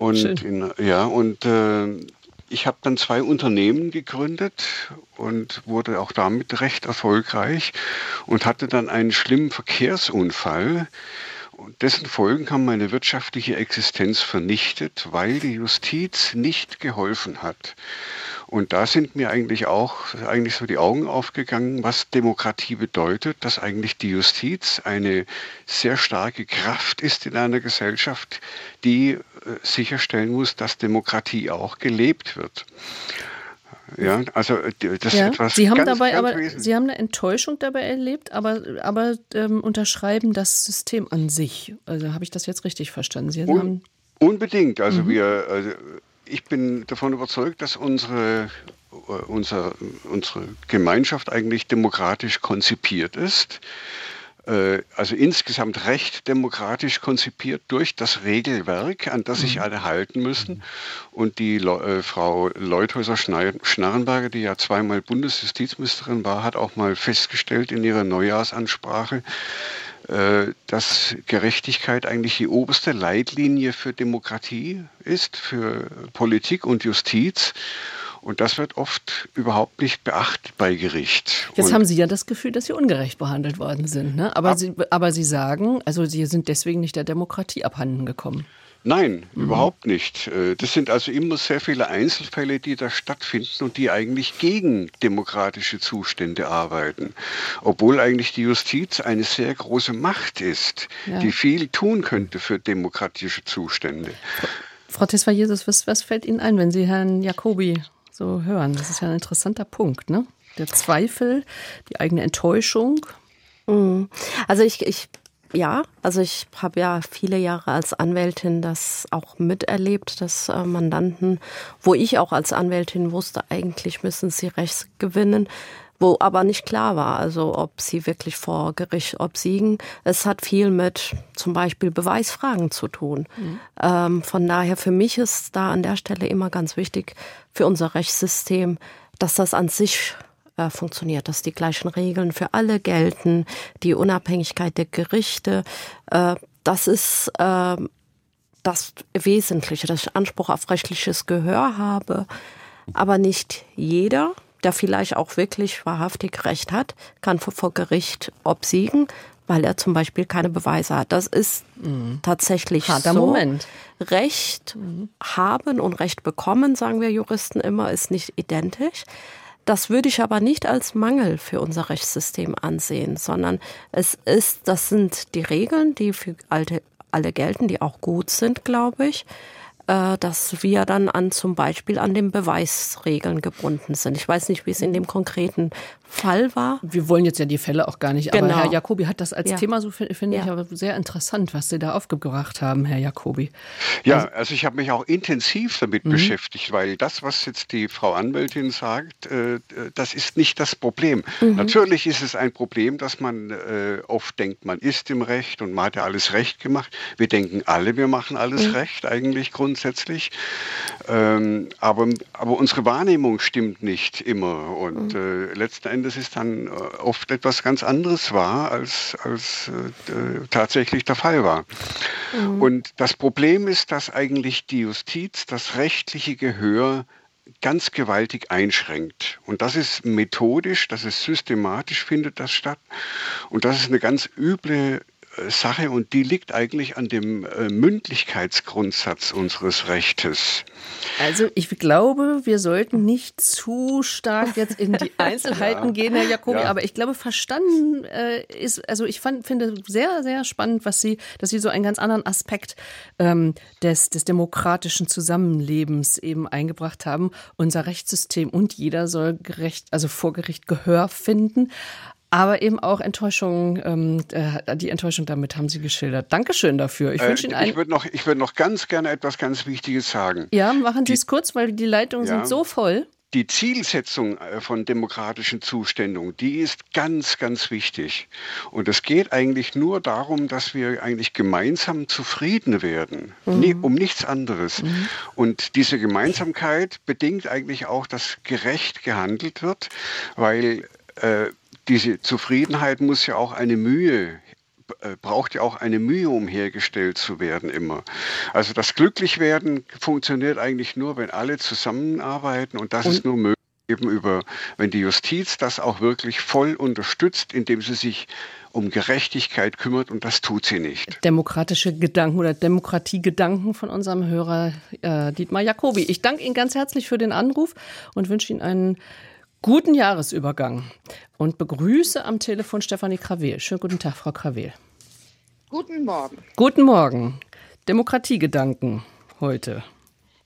Und in, ja, und äh, ich habe dann zwei Unternehmen gegründet und wurde auch damit recht erfolgreich und hatte dann einen schlimmen Verkehrsunfall. Und dessen Folgen haben meine wirtschaftliche Existenz vernichtet, weil die Justiz nicht geholfen hat. Und da sind mir eigentlich auch eigentlich so die Augen aufgegangen, was Demokratie bedeutet, dass eigentlich die Justiz eine sehr starke Kraft ist in einer Gesellschaft, die äh, sicherstellen muss, dass Demokratie auch gelebt wird. Ja, also äh, das ja. ist etwas Sie haben ganz, dabei ganz aber Sie haben eine Enttäuschung dabei erlebt, aber aber ähm, unterschreiben das System an sich. Also habe ich das jetzt richtig verstanden? Sie Un haben unbedingt. Also mhm. wir also ich bin davon überzeugt, dass unsere unser, unsere Gemeinschaft eigentlich demokratisch konzipiert ist. Äh, also insgesamt recht demokratisch konzipiert durch das Regelwerk, an das sich mhm. alle halten müssen. Und die äh, Frau Leuthäuser-Schnarrenberger, die ja zweimal Bundesjustizministerin war, hat auch mal festgestellt in ihrer Neujahrsansprache, äh, dass Gerechtigkeit eigentlich die oberste Leitlinie für Demokratie ist, für Politik und Justiz. Und das wird oft überhaupt nicht beachtet bei Gericht. Jetzt und haben Sie ja das Gefühl, dass Sie ungerecht behandelt worden sind. Ne? Aber, Sie, aber Sie sagen, also Sie sind deswegen nicht der Demokratie abhanden gekommen. Nein, mhm. überhaupt nicht. Äh, das sind also immer sehr viele Einzelfälle, die da stattfinden und die eigentlich gegen demokratische Zustände arbeiten. Obwohl eigentlich die Justiz eine sehr große Macht ist, ja. die viel tun könnte für demokratische Zustände. Frau Tesfa-Jesus, was, was fällt Ihnen ein, wenn Sie Herrn Jacobi so hören? Das ist ja ein interessanter Punkt, ne? Der Zweifel, die eigene Enttäuschung. Mhm. Also ich, ich ja, also ich habe ja viele Jahre als Anwältin das auch miterlebt, dass äh, Mandanten, wo ich auch als Anwältin wusste, eigentlich müssen sie Recht gewinnen, wo aber nicht klar war, also ob sie wirklich vor Gericht obsiegen. Es hat viel mit zum Beispiel Beweisfragen zu tun. Mhm. Ähm, von daher für mich ist da an der Stelle immer ganz wichtig für unser Rechtssystem, dass das an sich äh, funktioniert, dass die gleichen Regeln für alle gelten, die Unabhängigkeit der Gerichte. Äh, das ist äh, das Wesentliche, dass ich Anspruch auf rechtliches Gehör habe. Aber nicht jeder, der vielleicht auch wirklich wahrhaftig Recht hat, kann vor Gericht obsiegen, weil er zum Beispiel keine Beweise hat. Das ist mhm. tatsächlich Harter so. Moment. Recht mhm. haben und Recht bekommen, sagen wir Juristen immer, ist nicht identisch. Das würde ich aber nicht als Mangel für unser Rechtssystem ansehen, sondern es ist, das sind die Regeln, die für alte, alle gelten, die auch gut sind, glaube ich. Äh, dass wir dann an zum Beispiel an den Beweisregeln gebunden sind. Ich weiß nicht, wie es in dem konkreten Fall war. Wir wollen jetzt ja die Fälle auch gar nicht, genau. aber Herr Jacobi hat das als ja. Thema, so finde find ja. ich aber sehr interessant, was Sie da aufgebracht haben, Herr Jacobi. Ja, also, also ich habe mich auch intensiv damit mhm. beschäftigt, weil das, was jetzt die Frau Anwältin sagt, äh, das ist nicht das Problem. Mhm. Natürlich ist es ein Problem, dass man äh, oft denkt, man ist im Recht und man hat ja alles recht gemacht. Wir denken alle, wir machen alles mhm. recht eigentlich grundsätzlich grundsätzlich. Ähm, aber, aber unsere Wahrnehmung stimmt nicht immer. Und mhm. äh, letzten Endes ist dann äh, oft etwas ganz anderes wahr, als, als äh, tatsächlich der Fall war. Mhm. Und das Problem ist, dass eigentlich die Justiz das rechtliche Gehör ganz gewaltig einschränkt. Und das ist methodisch, das ist systematisch, findet das statt. Und das ist eine ganz üble Sache und die liegt eigentlich an dem äh, Mündlichkeitsgrundsatz unseres Rechtes. Also ich glaube, wir sollten nicht zu stark [laughs] jetzt in die Einzelheiten ja. gehen, Herr Jacobi, ja. aber ich glaube, verstanden äh, ist, also ich fand, finde sehr, sehr spannend, was Sie, dass Sie so einen ganz anderen Aspekt ähm, des, des demokratischen Zusammenlebens eben eingebracht haben. Unser Rechtssystem und jeder soll gerecht, also vor Gericht Gehör finden aber eben auch Enttäuschung, ähm, äh, die Enttäuschung damit haben Sie geschildert. Dankeschön dafür. Ich äh, wünsche Ihnen einen. Ich würde noch, ich noch ganz gerne etwas ganz Wichtiges sagen. Ja, machen Sie es kurz, weil die Leitungen ja, sind so voll. Die Zielsetzung äh, von demokratischen Zuständen, die ist ganz, ganz wichtig. Und es geht eigentlich nur darum, dass wir eigentlich gemeinsam zufrieden werden, mhm. Nie, um nichts anderes. Mhm. Und diese Gemeinsamkeit bedingt eigentlich auch, dass gerecht gehandelt wird, weil äh, diese Zufriedenheit muss ja auch eine Mühe äh, braucht ja auch eine Mühe, um hergestellt zu werden immer. Also das Glücklichwerden funktioniert eigentlich nur, wenn alle zusammenarbeiten und das und ist nur möglich eben über, wenn die Justiz das auch wirklich voll unterstützt, indem sie sich um Gerechtigkeit kümmert und das tut sie nicht. Demokratische Gedanken oder Demokratiegedanken von unserem Hörer äh, Dietmar Jacobi. Ich danke Ihnen ganz herzlich für den Anruf und wünsche Ihnen einen Guten Jahresübergang und begrüße am Telefon Stefanie Krawel. Schönen guten Tag, Frau Krawel. Guten Morgen. Guten Morgen. Demokratiegedanken heute.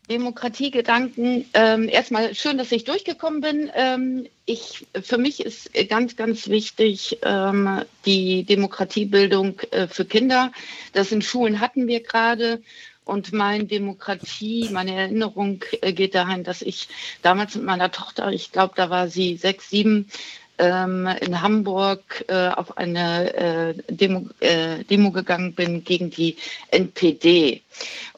Demokratiegedanken. Ähm, erstmal schön, dass ich durchgekommen bin. Ähm, ich, für mich ist ganz, ganz wichtig ähm, die Demokratiebildung äh, für Kinder. Das in Schulen hatten wir gerade. Und meine Demokratie, meine Erinnerung äh, geht dahin, dass ich damals mit meiner Tochter, ich glaube, da war sie sechs, sieben, ähm, in Hamburg äh, auf eine äh, Demo, Demo gegangen bin gegen die NPD.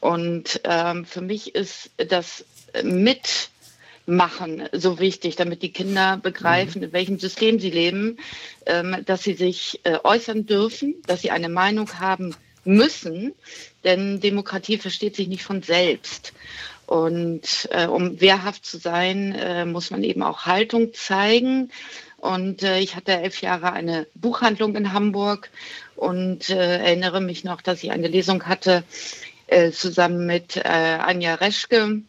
Und ähm, für mich ist das Mitmachen so wichtig, damit die Kinder begreifen, in welchem System sie leben, ähm, dass sie sich äußern dürfen, dass sie eine Meinung haben müssen, denn Demokratie versteht sich nicht von selbst. Und äh, um wehrhaft zu sein, äh, muss man eben auch Haltung zeigen. Und äh, ich hatte elf Jahre eine Buchhandlung in Hamburg und äh, erinnere mich noch, dass ich eine Lesung hatte äh, zusammen mit äh, Anja Reschke,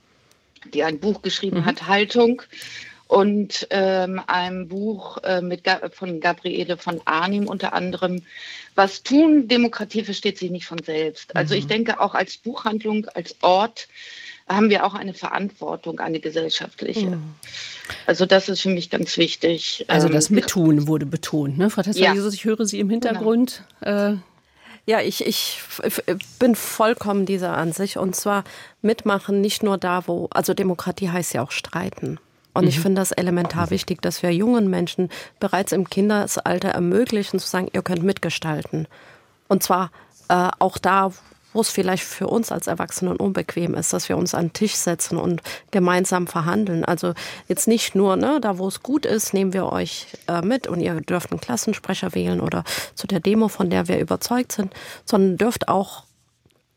die ein Buch geschrieben mhm. hat, Haltung und ähm, einem Buch äh, mit, von Gabriele von Arnim unter anderem. Was tun? Demokratie versteht sich nicht von selbst. Also ich mhm. denke auch als Buchhandlung, als Ort haben wir auch eine Verantwortung, eine gesellschaftliche. Mhm. Also das ist für mich ganz wichtig. Also das ähm, Mittun wurde betont, ne? Frau Tessa ja. Jesus, ich höre Sie im Hintergrund. Genau. Äh, ja, ich, ich bin vollkommen dieser Ansicht. Und zwar mitmachen nicht nur da, wo, also Demokratie heißt ja auch streiten. Und mhm. ich finde das elementar wichtig, dass wir jungen Menschen bereits im Kindesalter ermöglichen, zu sagen, ihr könnt mitgestalten. Und zwar äh, auch da, wo es vielleicht für uns als Erwachsenen unbequem ist, dass wir uns an den Tisch setzen und gemeinsam verhandeln. Also jetzt nicht nur, ne, da wo es gut ist, nehmen wir euch äh, mit und ihr dürft einen Klassensprecher wählen oder zu der Demo, von der wir überzeugt sind, sondern dürft auch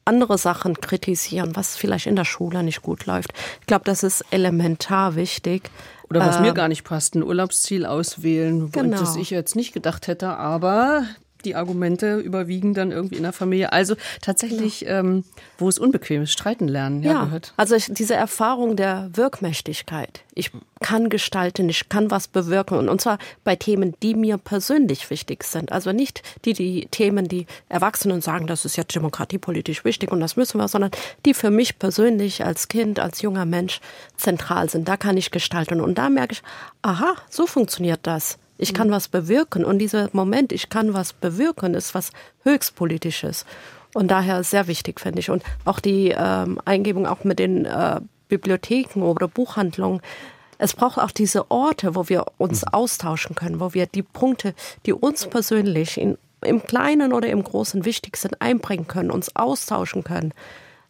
andere Sachen kritisieren, was vielleicht in der Schule nicht gut läuft. Ich glaube, das ist elementar wichtig. Oder was äh, mir gar nicht passt, ein Urlaubsziel auswählen, genau. das ich jetzt nicht gedacht hätte, aber die Argumente überwiegen dann irgendwie in der Familie. Also tatsächlich, ja. ähm, wo es unbequem ist, streiten lernen, ja, ja gehört. Also ich, diese Erfahrung der Wirkmächtigkeit. Ich kann gestalten, ich kann was bewirken und, und zwar bei Themen, die mir persönlich wichtig sind. Also nicht die, die Themen, die Erwachsenen sagen, das ist jetzt demokratiepolitisch wichtig und das müssen wir, sondern die für mich persönlich als Kind, als junger Mensch zentral sind. Da kann ich gestalten und da merke ich, aha, so funktioniert das. Ich kann was bewirken. Und dieser Moment, ich kann was bewirken, ist was höchstpolitisches. Und daher sehr wichtig, finde ich. Und auch die ähm, Eingebung auch mit den äh, Bibliotheken oder Buchhandlungen. Es braucht auch diese Orte, wo wir uns mhm. austauschen können, wo wir die Punkte, die uns persönlich in, im Kleinen oder im Großen wichtig sind, einbringen können, uns austauschen können.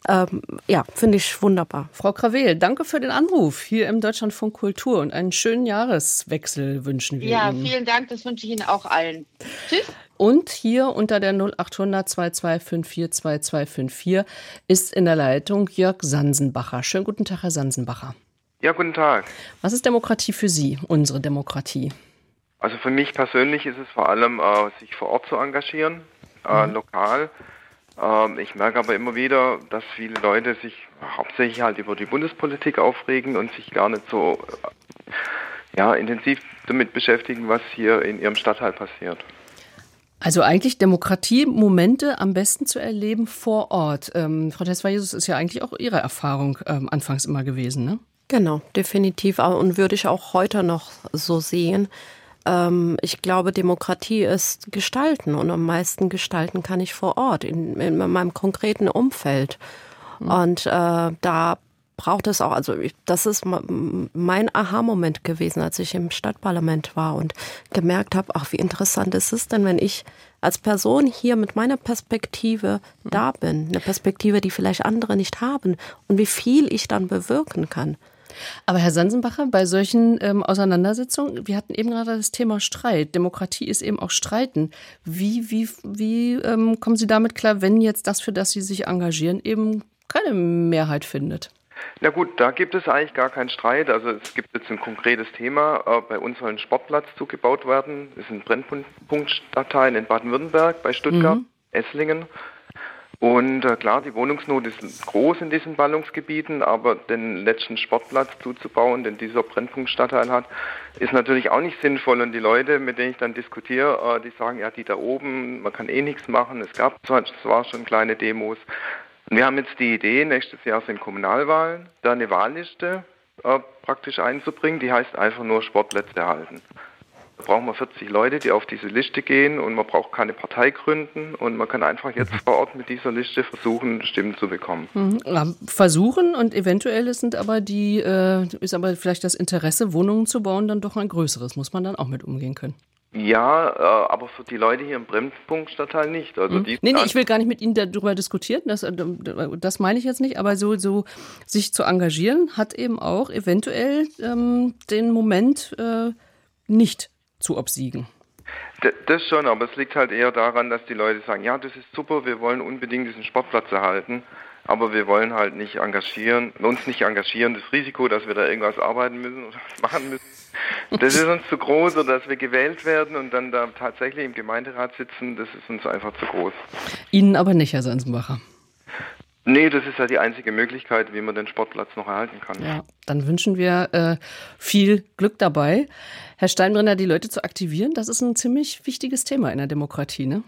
Ähm, ja, finde ich wunderbar. Frau Krawel, danke für den Anruf hier im Deutschlandfunk Kultur und einen schönen Jahreswechsel wünschen wir ja, Ihnen. Ja, vielen Dank, das wünsche ich Ihnen auch allen. Tschüss. Und hier unter der 0800 2254 2254 ist in der Leitung Jörg Sansenbacher. Schönen guten Tag, Herr Sansenbacher. Ja, guten Tag. Was ist Demokratie für Sie, unsere Demokratie? Also für mich persönlich ist es vor allem, äh, sich vor Ort zu engagieren, äh, mhm. lokal ähm, ich merke aber immer wieder, dass viele Leute sich hauptsächlich halt über die Bundespolitik aufregen und sich gar nicht so äh, ja, intensiv damit beschäftigen, was hier in ihrem Stadtteil passiert. Also eigentlich Demokratie-Momente am besten zu erleben vor Ort. Ähm, Frau Tesfa-Jesus ist ja eigentlich auch Ihre Erfahrung ähm, anfangs immer gewesen, ne? Genau, definitiv. Und würde ich auch heute noch so sehen. Ähm, ich glaube, Demokratie ist gestalten und am meisten gestalten kann ich vor Ort, in, in meinem konkreten Umfeld. Mhm. Und äh, da braucht es auch, also ich, das ist mein Aha-Moment gewesen, als ich im Stadtparlament war und gemerkt habe, ach, wie interessant ist es denn, wenn ich als Person hier mit meiner Perspektive mhm. da bin, eine Perspektive, die vielleicht andere nicht haben und wie viel ich dann bewirken kann. Aber Herr Sansenbacher, bei solchen ähm, Auseinandersetzungen, wir hatten eben gerade das Thema Streit. Demokratie ist eben auch Streiten. Wie, wie, wie ähm, kommen Sie damit klar, wenn jetzt das, für das Sie sich engagieren, eben keine Mehrheit findet? Na gut, da gibt es eigentlich gar keinen Streit. Also es gibt jetzt ein konkretes Thema. Äh, bei uns soll ein Sportplatz zugebaut werden. Das ist ein Brennpunktstadtteil in Baden-Württemberg bei Stuttgart, mhm. Esslingen. Und äh, klar, die Wohnungsnot ist groß in diesen Ballungsgebieten, aber den letzten Sportplatz zuzubauen, den dieser Brennpunktstadtteil hat, ist natürlich auch nicht sinnvoll. Und die Leute, mit denen ich dann diskutiere, äh, die sagen, ja, die da oben, man kann eh nichts machen. Es gab zwar, schon kleine Demos. Und wir haben jetzt die Idee, nächstes Jahr sind Kommunalwahlen, da eine Wahlliste äh, praktisch einzubringen, die heißt einfach nur Sportplätze erhalten. Da brauchen wir 40 Leute, die auf diese Liste gehen und man braucht keine Partei gründen und man kann einfach jetzt [laughs] vor Ort mit dieser Liste versuchen, Stimmen zu bekommen. Mhm. Versuchen und eventuell sind aber die, äh, ist aber vielleicht das Interesse, Wohnungen zu bauen, dann doch ein größeres. Muss man dann auch mit umgehen können. Ja, äh, aber für die Leute hier im Bremspunktstadtteil nicht. Also hm. die nee, nee, ich will gar nicht mit Ihnen darüber diskutieren, das, äh, das meine ich jetzt nicht, aber so, so sich zu engagieren hat eben auch eventuell ähm, den Moment äh, nicht zu obsiegen. Das schon, aber es liegt halt eher daran, dass die Leute sagen, ja, das ist super, wir wollen unbedingt diesen Sportplatz erhalten, aber wir wollen halt nicht engagieren, uns nicht engagieren, das Risiko, dass wir da irgendwas arbeiten müssen oder machen müssen das ist uns zu groß oder dass wir gewählt werden und dann da tatsächlich im Gemeinderat sitzen, das ist uns einfach zu groß. Ihnen aber nicht, Herr Sansenbacher. Nee, das ist ja die einzige Möglichkeit, wie man den Sportplatz noch erhalten kann. Ja, dann wünschen wir äh, viel Glück dabei. Herr Steinbrenner, die Leute zu aktivieren, das ist ein ziemlich wichtiges Thema in der Demokratie, ne?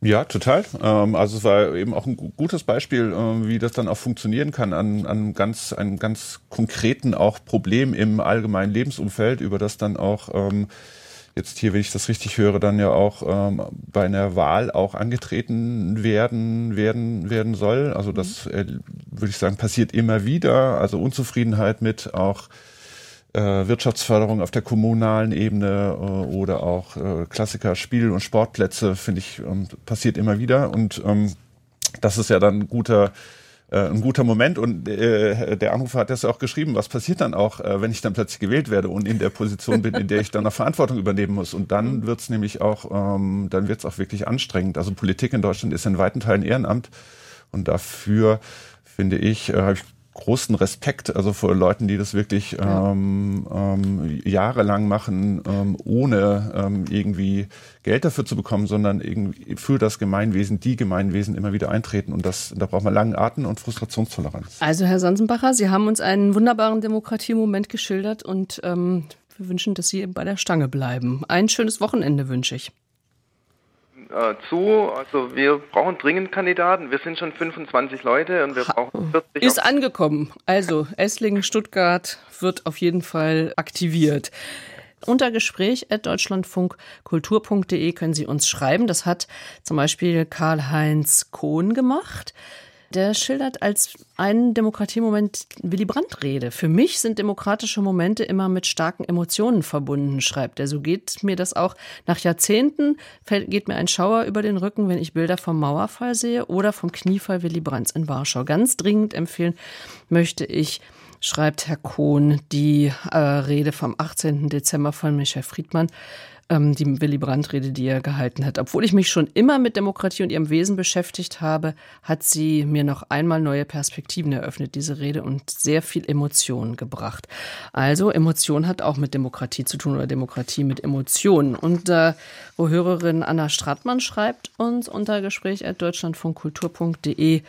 Ja, total. Ähm, also es war eben auch ein gutes Beispiel, äh, wie das dann auch funktionieren kann an, an ganz, einem ganz konkreten auch Problem im allgemeinen Lebensumfeld, über das dann auch ähm, jetzt hier, wenn ich das richtig höre, dann ja auch ähm, bei einer Wahl auch angetreten werden, werden, werden soll. Also das äh, würde ich sagen, passiert immer wieder. Also Unzufriedenheit mit auch äh, Wirtschaftsförderung auf der kommunalen Ebene äh, oder auch äh, Klassiker Spiel- und Sportplätze, finde ich, ähm, passiert immer wieder. Und ähm, das ist ja dann ein guter, ein guter Moment. Und äh, der Anrufer hat das ja auch geschrieben, was passiert dann auch, äh, wenn ich dann plötzlich gewählt werde und in der Position bin, in der ich dann noch Verantwortung übernehmen muss. Und dann wird's nämlich auch, ähm, dann wird's auch wirklich anstrengend. Also Politik in Deutschland ist in weiten Teilen Ehrenamt. Und dafür finde ich, äh, habe ich großen Respekt, also vor Leuten, die das wirklich ja. ähm, ähm, jahrelang machen, ähm, ohne ähm, irgendwie Geld dafür zu bekommen, sondern irgendwie für das Gemeinwesen, die Gemeinwesen immer wieder eintreten. Und das, da braucht man langen Atem und Frustrationstoleranz. Also Herr Sansenbacher, Sie haben uns einen wunderbaren Demokratiemoment geschildert und ähm, wir wünschen, dass Sie bei der Stange bleiben. Ein schönes Wochenende wünsche ich äh, zu. Also wir brauchen dringend Kandidaten. Wir sind schon 25 Leute und wir brauchen 40. Ist angekommen. Also Esslingen, Stuttgart wird auf jeden Fall aktiviert. Unter Gespräch at deutschlandfunkkultur.de können Sie uns schreiben. Das hat zum Beispiel Karl-Heinz Kohn gemacht. Der schildert als einen Demokratiemoment Willy Brandt-Rede. Für mich sind demokratische Momente immer mit starken Emotionen verbunden, schreibt er. So geht mir das auch. Nach Jahrzehnten fällt, geht mir ein Schauer über den Rücken, wenn ich Bilder vom Mauerfall sehe oder vom Kniefall Willy Brandts in Warschau. Ganz dringend empfehlen möchte ich schreibt Herr Kohn die äh, Rede vom 18. Dezember von Michael Friedmann ähm, die Willy Brandt-Rede, die er gehalten hat. Obwohl ich mich schon immer mit Demokratie und ihrem Wesen beschäftigt habe, hat sie mir noch einmal neue Perspektiven eröffnet, diese Rede, und sehr viel Emotionen gebracht. Also Emotion hat auch mit Demokratie zu tun oder Demokratie mit Emotionen. Und äh, wo Hörerin Anna Strattmann schreibt uns unter Gespräch at deutschlandfunkkultur.de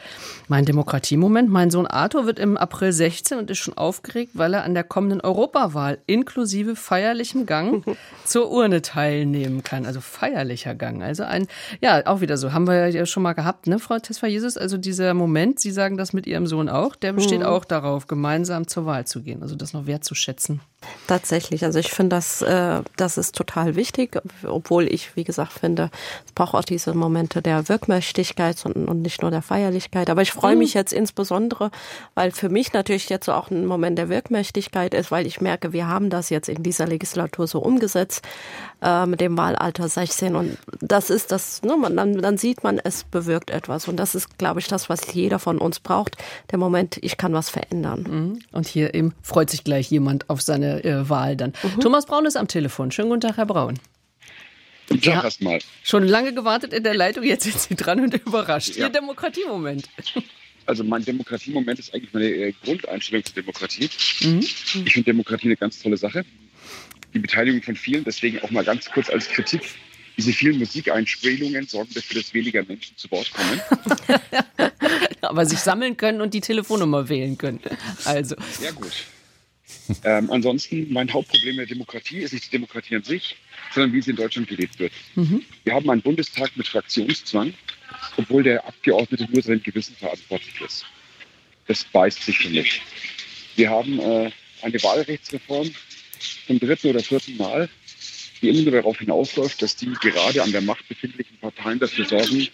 mein Demokratiemoment. Mein Sohn Arthur wird im April 16 und ist schon aufgeregt, weil er an der kommenden Europawahl inklusive feierlichem Gang [laughs] zur Urne teilnehmen kann. Also feierlicher Gang. Also ein, ja, auch wieder so. Haben wir ja schon mal gehabt, ne, Frau Tesfa Jesus? Also dieser Moment, Sie sagen das mit Ihrem Sohn auch, der besteht mhm. auch darauf, gemeinsam zur Wahl zu gehen. Also das noch wertzuschätzen. Tatsächlich. Also ich finde, das, äh, das ist total wichtig, obwohl ich, wie gesagt, finde, es braucht auch diese Momente der Wirkmächtigkeit und, und nicht nur der Feierlichkeit. Aber ich freue mich mhm. jetzt insbesondere, weil für mich natürlich jetzt auch ein Moment der Wirkmächtigkeit ist, weil ich merke, wir haben das jetzt in dieser Legislatur so umgesetzt äh, mit dem Wahlalter 16 und das ist das, ne, man, dann, dann sieht man, es bewirkt etwas und das ist, glaube ich, das, was jeder von uns braucht, der Moment, ich kann was verändern. Mhm. Und hier eben freut sich gleich jemand auf seine äh, Wahl dann. Mhm. Thomas Braun ist am Telefon. Schönen guten Tag, Herr Braun. Guten Tag ja, erstmal. Schon lange gewartet in der Leitung, jetzt sind Sie dran und überrascht. Ja. Ihr Demokratiemoment. [laughs] Also mein Demokratiemoment ist eigentlich meine äh, Grundeinstellung zur Demokratie. Mhm. Ich finde Demokratie eine ganz tolle Sache. Die Beteiligung von vielen, deswegen auch mal ganz kurz als Kritik. Diese vielen Musikeinspielungen sorgen dafür, dass weniger Menschen zu Wort kommen. [laughs] Aber sich sammeln können und die Telefonnummer wählen können. Also. Ja, gut. Ähm, ansonsten, mein Hauptproblem der Demokratie ist nicht die Demokratie an sich, sondern wie sie in Deutschland gelebt wird. Mhm. Wir haben einen Bundestag mit Fraktionszwang, obwohl der Abgeordnete nur sein Gewissen verantwortlich ist. Das beißt sich für mich. Wir haben äh, eine Wahlrechtsreform zum dritten oder vierten Mal die immer nur darauf hinausläuft, dass die gerade an der Macht befindlichen Parteien dafür sorgen,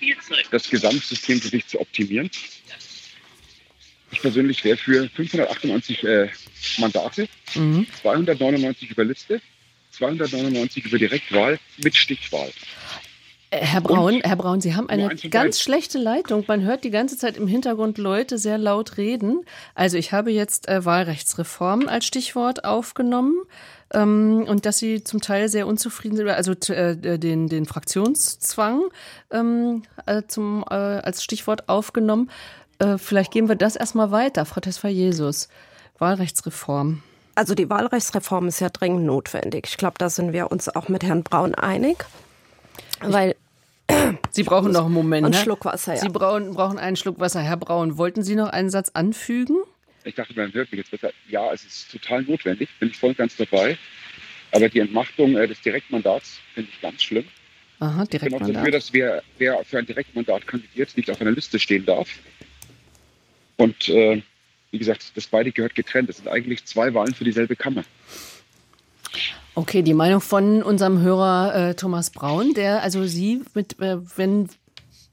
das Gesamtsystem für sich zu optimieren. Ich persönlich wäre für 598 äh, Mandate, mhm. 299 über Liste, 299 über Direktwahl mit Stichwahl. Äh, Herr Braun, Und Herr Braun, Sie haben eine ganz schlechte Leitung. Man hört die ganze Zeit im Hintergrund Leute sehr laut reden. Also ich habe jetzt äh, Wahlrechtsreform als Stichwort aufgenommen ähm, und dass Sie zum Teil sehr unzufrieden sind, also äh, den, den Fraktionszwang ähm, äh, zum, äh, als Stichwort aufgenommen. Äh, vielleicht gehen wir das erstmal weiter, Frau Tesfa-Jesus. Wahlrechtsreform. Also die Wahlrechtsreform ist ja dringend notwendig. Ich glaube, da sind wir uns auch mit Herrn Braun einig. Weil [clears throat] Sie brauchen noch einen Moment. Einen ne? Schluck Wasser, ja. Sie brauchen, brauchen einen Schluck Wasser. Herr Braun, wollten Sie noch einen Satz anfügen? Ich dachte beim wirklich jetzt besser. Ja, es ist total notwendig, bin ich voll und ganz dabei. Aber die Entmachtung äh, des Direktmandats finde ich ganz schlimm. Aha, Direktmandat. Ich bin auch dafür, dass wer, wer für ein Direktmandat kandidiert, nicht auf einer Liste stehen darf. Und äh, wie gesagt, das beide gehört getrennt. Es sind eigentlich zwei Wahlen für dieselbe Kammer. Okay, die Meinung von unserem Hörer äh, Thomas Braun, der, also Sie, mit, äh, wenn,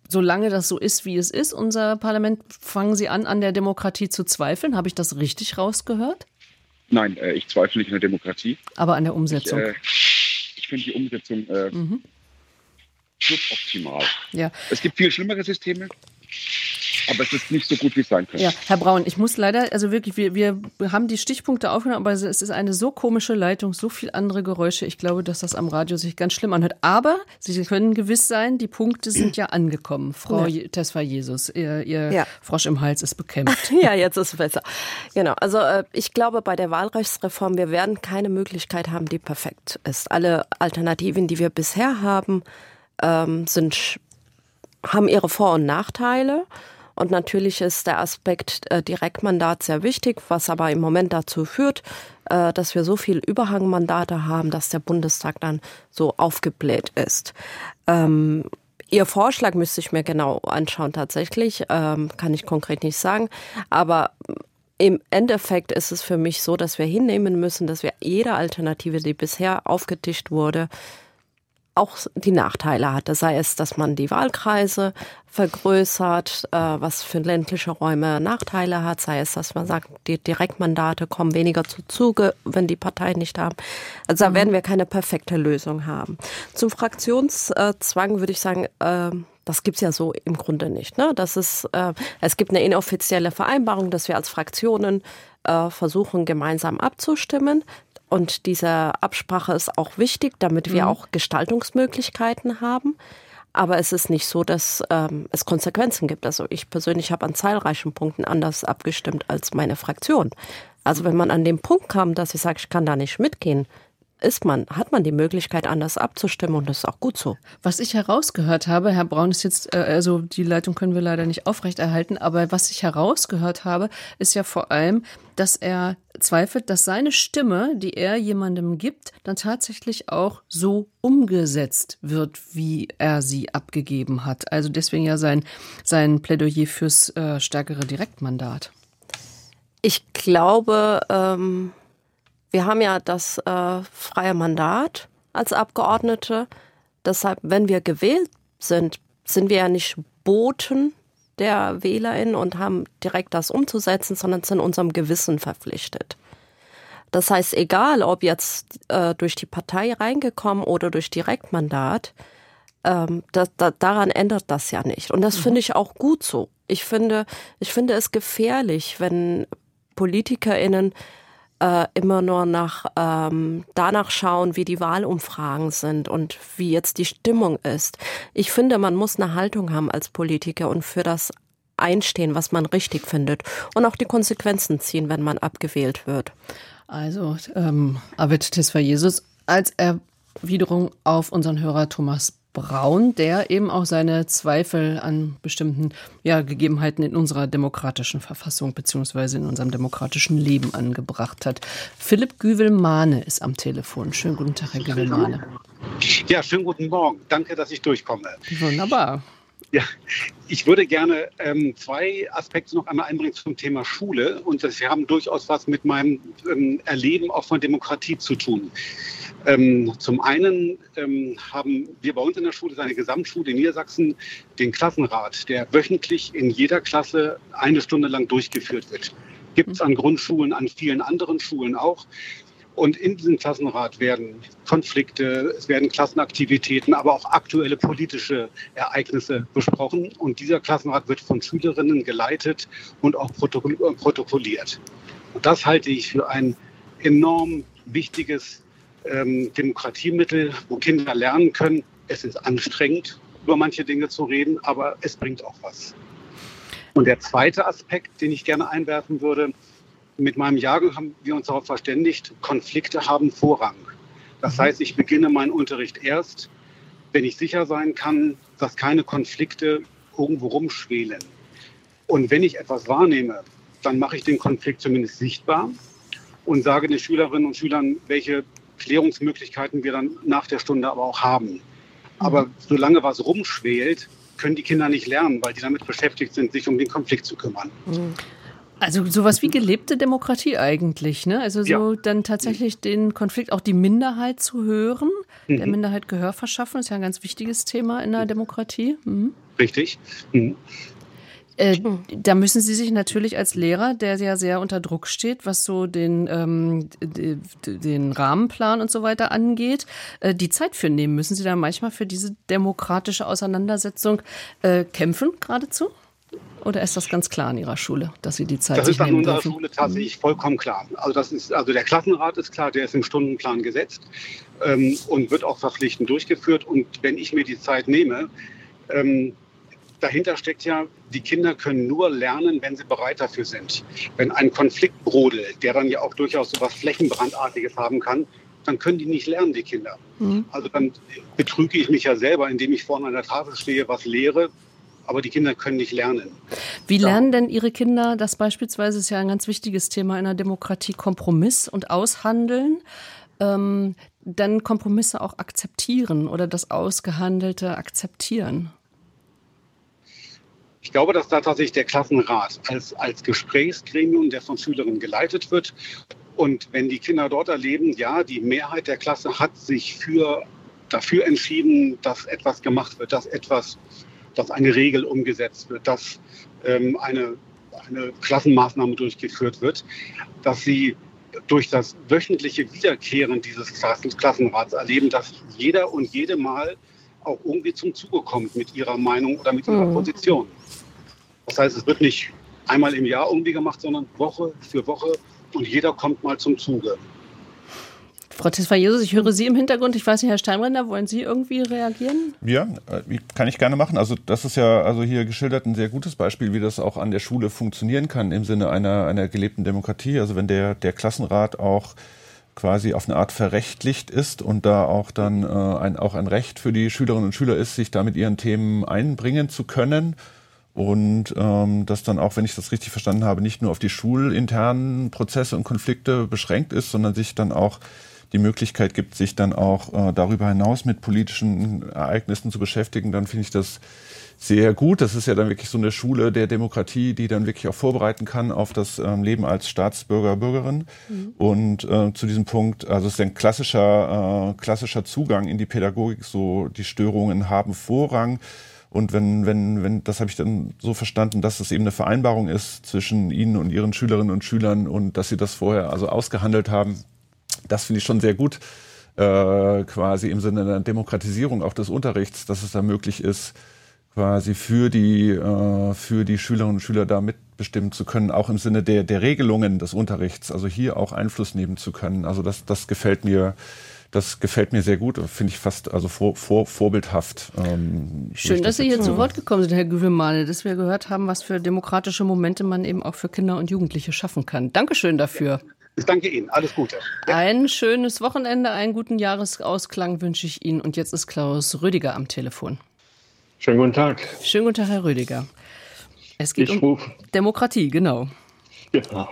solange das so ist, wie es ist, unser Parlament, fangen Sie an, an der Demokratie zu zweifeln. Habe ich das richtig rausgehört? Nein, äh, ich zweifle nicht an der Demokratie. Aber an der Umsetzung? Ich, äh, ich finde die Umsetzung äh, mhm. suboptimal. Ja. Es gibt viel schlimmere Systeme. Aber es ist nicht so gut, wie es sein könnte. Ja, Herr Braun, ich muss leider, also wirklich, wir, wir haben die Stichpunkte aufgenommen, aber es ist eine so komische Leitung, so viel andere Geräusche. Ich glaube, dass das am Radio sich ganz schlimm anhört. Aber Sie können gewiss sein, die Punkte sind ja angekommen. Frau ja. Tesfa Jesus, Ihr, Ihr ja. Frosch im Hals ist bekämpft. [laughs] ja, jetzt ist es besser. Genau. Also äh, ich glaube, bei der Wahlrechtsreform, wir werden keine Möglichkeit haben, die perfekt ist. Alle Alternativen, die wir bisher haben, ähm, sind, haben ihre Vor- und Nachteile. Und natürlich ist der Aspekt äh, Direktmandat sehr wichtig, was aber im Moment dazu führt, äh, dass wir so viel Überhangmandate haben, dass der Bundestag dann so aufgebläht ist. Ähm, Ihr Vorschlag müsste ich mir genau anschauen tatsächlich, ähm, kann ich konkret nicht sagen. Aber im Endeffekt ist es für mich so, dass wir hinnehmen müssen, dass wir jede Alternative, die bisher aufgetischt wurde, auch die Nachteile hatte, sei es, dass man die Wahlkreise vergrößert, äh, was für ländliche Räume Nachteile hat, sei es, dass man sagt, die Direktmandate kommen weniger zu Zuge, wenn die Parteien nicht haben. Also da mhm. werden wir keine perfekte Lösung haben. Zum Fraktionszwang würde ich sagen, äh, das gibt's ja so im Grunde nicht. Ne? Das ist, äh, es gibt eine inoffizielle Vereinbarung, dass wir als Fraktionen äh, versuchen, gemeinsam abzustimmen. Und diese Absprache ist auch wichtig, damit wir mhm. auch Gestaltungsmöglichkeiten haben. Aber es ist nicht so, dass ähm, es Konsequenzen gibt. Also ich persönlich habe an zahlreichen Punkten anders abgestimmt als meine Fraktion. Also wenn man an den Punkt kam, dass ich sage, ich kann da nicht mitgehen, ist man, hat man die Möglichkeit, anders abzustimmen und das ist auch gut so. Was ich herausgehört habe, Herr Braun ist jetzt, äh, also die Leitung können wir leider nicht aufrechterhalten, aber was ich herausgehört habe, ist ja vor allem, dass er zweifelt, dass seine Stimme, die er jemandem gibt, dann tatsächlich auch so umgesetzt wird, wie er sie abgegeben hat. Also deswegen ja sein, sein Plädoyer fürs äh, stärkere Direktmandat. Ich glaube, ähm wir haben ja das äh, freie Mandat als Abgeordnete. Deshalb, wenn wir gewählt sind, sind wir ja nicht Boten der WählerInnen und haben direkt das umzusetzen, sondern sind unserem Gewissen verpflichtet. Das heißt, egal ob jetzt äh, durch die Partei reingekommen oder durch Direktmandat, ähm, das, da, daran ändert das ja nicht. Und das mhm. finde ich auch gut so. Ich finde, ich finde es gefährlich, wenn PolitikerInnen äh, immer nur nach ähm, danach schauen, wie die Wahlumfragen sind und wie jetzt die Stimmung ist. Ich finde, man muss eine Haltung haben als Politiker und für das einstehen, was man richtig findet und auch die Konsequenzen ziehen, wenn man abgewählt wird. Also ähm, Avid Tisva Jesus als Erwiderung auf unseren Hörer Thomas Braun, der eben auch seine Zweifel an bestimmten ja, Gegebenheiten in unserer demokratischen Verfassung beziehungsweise in unserem demokratischen Leben angebracht hat. Philipp Güvel-Mahne ist am Telefon. Schönen guten Tag, Herr Güvel-Mahne. Ja, schönen guten Morgen. Danke, dass ich durchkomme. Wunderbar. Ja, ich würde gerne ähm, zwei Aspekte noch einmal einbringen zum Thema Schule. Und sie haben durchaus was mit meinem ähm, Erleben auch von Demokratie zu tun. Ähm, zum einen ähm, haben wir bei uns in der Schule, das ist eine Gesamtschule in Niedersachsen, den Klassenrat, der wöchentlich in jeder Klasse eine Stunde lang durchgeführt wird. Gibt es an Grundschulen, an vielen anderen Schulen auch. Und in diesem Klassenrat werden Konflikte, es werden Klassenaktivitäten, aber auch aktuelle politische Ereignisse besprochen. Und dieser Klassenrat wird von Schülerinnen geleitet und auch protokolliert. Und das halte ich für ein enorm wichtiges ähm, Demokratiemittel, wo Kinder lernen können. Es ist anstrengend, über manche Dinge zu reden, aber es bringt auch was. Und der zweite Aspekt, den ich gerne einwerfen würde, mit meinem Jahrgang haben wir uns darauf verständigt, Konflikte haben Vorrang. Das mhm. heißt, ich beginne meinen Unterricht erst, wenn ich sicher sein kann, dass keine Konflikte irgendwo rumschwelen. Und wenn ich etwas wahrnehme, dann mache ich den Konflikt zumindest sichtbar und sage den Schülerinnen und Schülern, welche Klärungsmöglichkeiten wir dann nach der Stunde aber auch haben. Aber mhm. solange was rumschwelt, können die Kinder nicht lernen, weil die damit beschäftigt sind, sich um den Konflikt zu kümmern. Mhm. Also sowas wie gelebte Demokratie eigentlich, ne? Also so ja. dann tatsächlich den Konflikt, auch die Minderheit zu hören, mhm. der Minderheit Gehör verschaffen, ist ja ein ganz wichtiges Thema in der Demokratie. Mhm. Richtig. Mhm. Äh, da müssen Sie sich natürlich als Lehrer, der ja sehr unter Druck steht, was so den, ähm, den Rahmenplan und so weiter angeht, äh, die Zeit für nehmen. Müssen Sie da manchmal für diese demokratische Auseinandersetzung äh, kämpfen geradezu? Oder ist das ganz klar in Ihrer Schule, dass Sie die Zeit Das ist an unserer dürfen? Schule tatsächlich vollkommen klar. Also das ist, also der Klassenrat ist klar, der ist im Stundenplan gesetzt ähm, und wird auch verpflichtend durchgeführt. Und wenn ich mir die Zeit nehme, ähm, dahinter steckt ja, die Kinder können nur lernen, wenn sie bereit dafür sind. Wenn ein Konflikt brodelt, der dann ja auch durchaus so was Flächenbrandartiges haben kann, dann können die nicht lernen, die Kinder. Mhm. Also dann betrüge ich mich ja selber, indem ich vorne an der Tafel stehe, was lehre, aber die Kinder können nicht lernen. Wie lernen denn Ihre Kinder, das beispielsweise ist ja ein ganz wichtiges Thema in der Demokratie, Kompromiss und Aushandeln? Ähm, dann Kompromisse auch akzeptieren oder das Ausgehandelte akzeptieren? Ich glaube, dass da tatsächlich der Klassenrat als, als Gesprächsgremium, der von Schülerinnen geleitet wird. Und wenn die Kinder dort erleben, ja, die Mehrheit der Klasse hat sich für, dafür entschieden, dass etwas gemacht wird, dass etwas dass eine Regel umgesetzt wird, dass ähm, eine, eine Klassenmaßnahme durchgeführt wird, dass sie durch das wöchentliche Wiederkehren dieses Klassenrats erleben, dass jeder und jede Mal auch irgendwie zum Zuge kommt mit ihrer Meinung oder mit ihrer mhm. Position. Das heißt, es wird nicht einmal im Jahr irgendwie gemacht, sondern Woche für Woche und jeder kommt mal zum Zuge. Frau Tesfayesus, ich höre Sie im Hintergrund. Ich weiß nicht, Herr Steinbrenner, wollen Sie irgendwie reagieren? Ja, äh, kann ich gerne machen. Also das ist ja also hier geschildert ein sehr gutes Beispiel, wie das auch an der Schule funktionieren kann im Sinne einer, einer gelebten Demokratie. Also wenn der, der Klassenrat auch quasi auf eine Art verrechtlicht ist und da auch dann äh, ein, auch ein Recht für die Schülerinnen und Schüler ist, sich da mit ihren Themen einbringen zu können. Und ähm, das dann auch, wenn ich das richtig verstanden habe, nicht nur auf die schulinternen Prozesse und Konflikte beschränkt ist, sondern sich dann auch die Möglichkeit gibt, sich dann auch äh, darüber hinaus mit politischen Ereignissen zu beschäftigen, dann finde ich das sehr gut. Das ist ja dann wirklich so eine Schule der Demokratie, die dann wirklich auch vorbereiten kann auf das ähm, Leben als Staatsbürger, Bürgerin. Mhm. Und äh, zu diesem Punkt, also es ist ein klassischer, äh, klassischer Zugang in die Pädagogik, so die Störungen haben Vorrang. Und wenn, wenn, wenn, das habe ich dann so verstanden, dass es eben eine Vereinbarung ist zwischen Ihnen und Ihren Schülerinnen und Schülern und dass Sie das vorher also ausgehandelt haben, das finde ich schon sehr gut, äh, quasi im Sinne der Demokratisierung auch des Unterrichts, dass es da möglich ist, quasi für die, äh, für die Schülerinnen und Schüler da mitbestimmen zu können, auch im Sinne der, der Regelungen des Unterrichts, also hier auch Einfluss nehmen zu können. Also das, das gefällt mir das gefällt mir sehr gut und finde ich fast also vor, vor, vorbildhaft. Ähm, Schön, dass Sie hier zu Wort gekommen sind, Herr Güvelmane, dass wir gehört haben, was für demokratische Momente man eben auch für Kinder und Jugendliche schaffen kann. Dankeschön dafür. Ich danke Ihnen. Alles Gute. Ja. Ein schönes Wochenende, einen guten Jahresausklang wünsche ich Ihnen. Und jetzt ist Klaus Rüdiger am Telefon. Schönen guten Tag. Schönen guten Tag, Herr Rüdiger. Es geht ich um ruf, Demokratie, genau. Genau.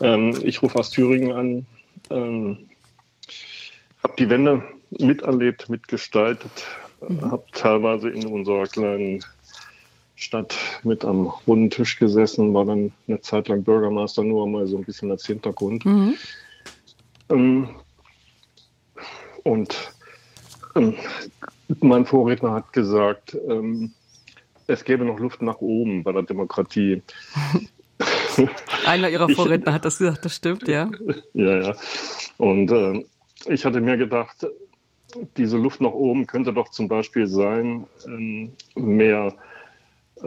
Ähm, ich rufe aus Thüringen an. Ähm, habe die Wende miterlebt, mitgestaltet. Mhm. Habe teilweise in unserer kleinen Stadt mit am runden Tisch gesessen, war dann eine Zeit lang Bürgermeister, nur mal so ein bisschen als Hintergrund. Mhm. Ähm, und ähm, mein Vorredner hat gesagt, ähm, es gäbe noch Luft nach oben bei der Demokratie. [laughs] Einer Ihrer Vorredner ich, hat das gesagt, das stimmt, ja. Ja, ja. Und äh, ich hatte mir gedacht, diese Luft nach oben könnte doch zum Beispiel sein, ähm, mehr äh,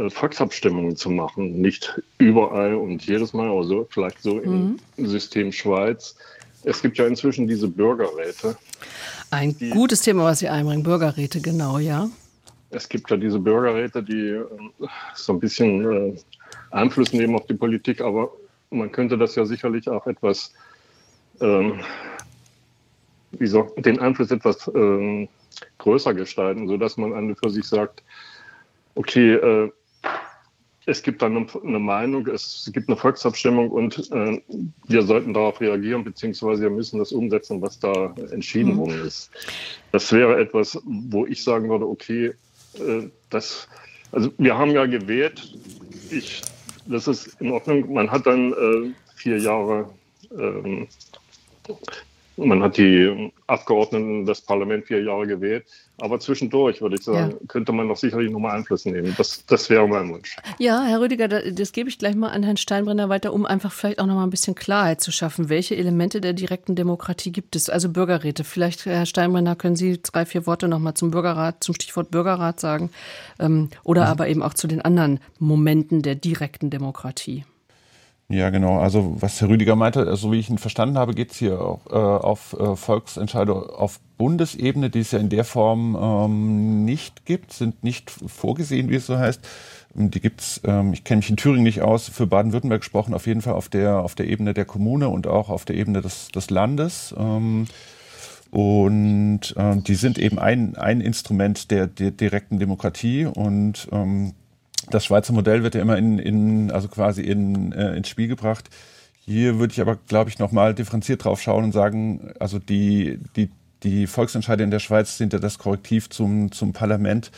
Volksabstimmungen zu machen. Nicht überall und jedes Mal, aber so, vielleicht so mhm. im System Schweiz. Es gibt ja inzwischen diese Bürgerräte. Ein die, gutes Thema, was Sie einbringen, Bürgerräte, genau, ja. Es gibt ja diese Bürgerräte, die äh, so ein bisschen äh, Einfluss nehmen auf die Politik, aber man könnte das ja sicherlich auch etwas ähm, wie so, den Einfluss etwas ähm, größer gestalten, sodass man an und für sich sagt, okay, äh, es gibt dann eine, Meinung, es gibt eine Volksabstimmung und äh, wir sollten darauf reagieren, beziehungsweise wir müssen das umsetzen, was da entschieden mhm. worden ist. Das wäre etwas, wo ich sagen würde, okay, äh, das, also wir haben ja gewählt, ich, das ist in Ordnung, man hat dann äh, vier Jahre ähm, man hat die Abgeordneten des Parlaments vier Jahre gewählt. Aber zwischendurch, würde ich sagen, ja. könnte man doch sicherlich nochmal Einfluss nehmen. Das, das wäre mein Wunsch. Ja, Herr Rüdiger, das gebe ich gleich mal an Herrn Steinbrenner weiter, um einfach vielleicht auch nochmal ein bisschen Klarheit zu schaffen. Welche Elemente der direkten Demokratie gibt es? Also Bürgerräte. Vielleicht, Herr Steinbrenner, können Sie drei, vier Worte nochmal zum Bürgerrat, zum Stichwort Bürgerrat sagen. Ähm, oder mhm. aber eben auch zu den anderen Momenten der direkten Demokratie. Ja, genau. Also was Herr Rüdiger meinte, so wie ich ihn verstanden habe, geht es hier auch äh, auf äh, Volksentscheidungen auf Bundesebene, die es ja in der Form ähm, nicht gibt, sind nicht vorgesehen, wie es so heißt. Die gibt's, ähm, ich kenne mich in Thüringen nicht aus, für Baden-Württemberg gesprochen, auf jeden Fall auf der, auf der Ebene der Kommune und auch auf der Ebene des, des Landes. Ähm, und äh, die sind eben ein, ein Instrument der, der direkten Demokratie und ähm, das Schweizer Modell wird ja immer in, in also quasi in, äh, ins Spiel gebracht. Hier würde ich aber, glaube ich, nochmal differenziert drauf schauen und sagen, also die, die, die Volksentscheide in der Schweiz sind ja das Korrektiv zum, zum Parlament.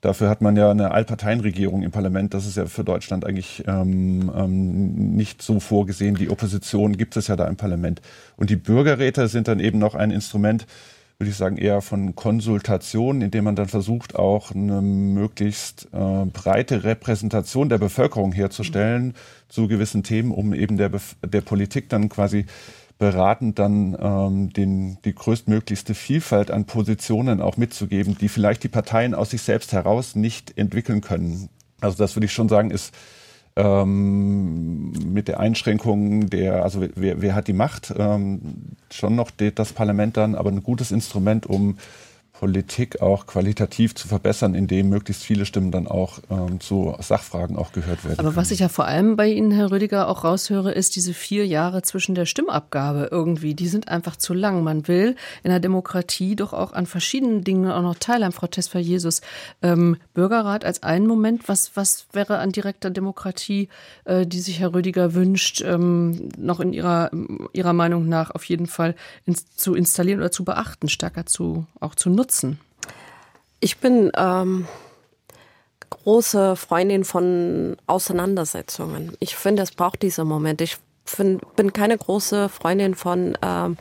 Dafür hat man ja eine Allparteienregierung im Parlament. Das ist ja für Deutschland eigentlich ähm, ähm, nicht so vorgesehen. Die Opposition gibt es ja da im Parlament. Und die Bürgerräte sind dann eben noch ein Instrument, würde ich sagen, eher von Konsultation, indem man dann versucht, auch eine möglichst äh, breite Repräsentation der Bevölkerung herzustellen mhm. zu gewissen Themen, um eben der, der Politik dann quasi beratend dann ähm, den, die größtmöglichste Vielfalt an Positionen auch mitzugeben, die vielleicht die Parteien aus sich selbst heraus nicht entwickeln können. Also das würde ich schon sagen, ist ähm, mit der Einschränkung der, also wer, wer hat die Macht, ähm, schon noch das Parlament dann, aber ein gutes Instrument, um Politik auch qualitativ zu verbessern, indem möglichst viele Stimmen dann auch ähm, zu Sachfragen auch gehört werden. Aber können. was ich ja vor allem bei Ihnen, Herr Rüdiger, auch raushöre, ist diese vier Jahre zwischen der Stimmabgabe irgendwie. Die sind einfach zu lang. Man will in der Demokratie doch auch an verschiedenen Dingen auch noch teilhaben. Frau Tesfa Jesus, ähm, Bürgerrat als einen Moment. Was, was wäre an direkter Demokratie, äh, die sich Herr Rüdiger wünscht, ähm, noch in Ihrer, Ihrer Meinung nach auf jeden Fall ins, zu installieren oder zu beachten, stärker zu, auch zu nutzen? Nutzen? Ich bin ähm, große Freundin von Auseinandersetzungen. Ich finde, es braucht diese Momente. Ich find, bin keine große Freundin von ähm,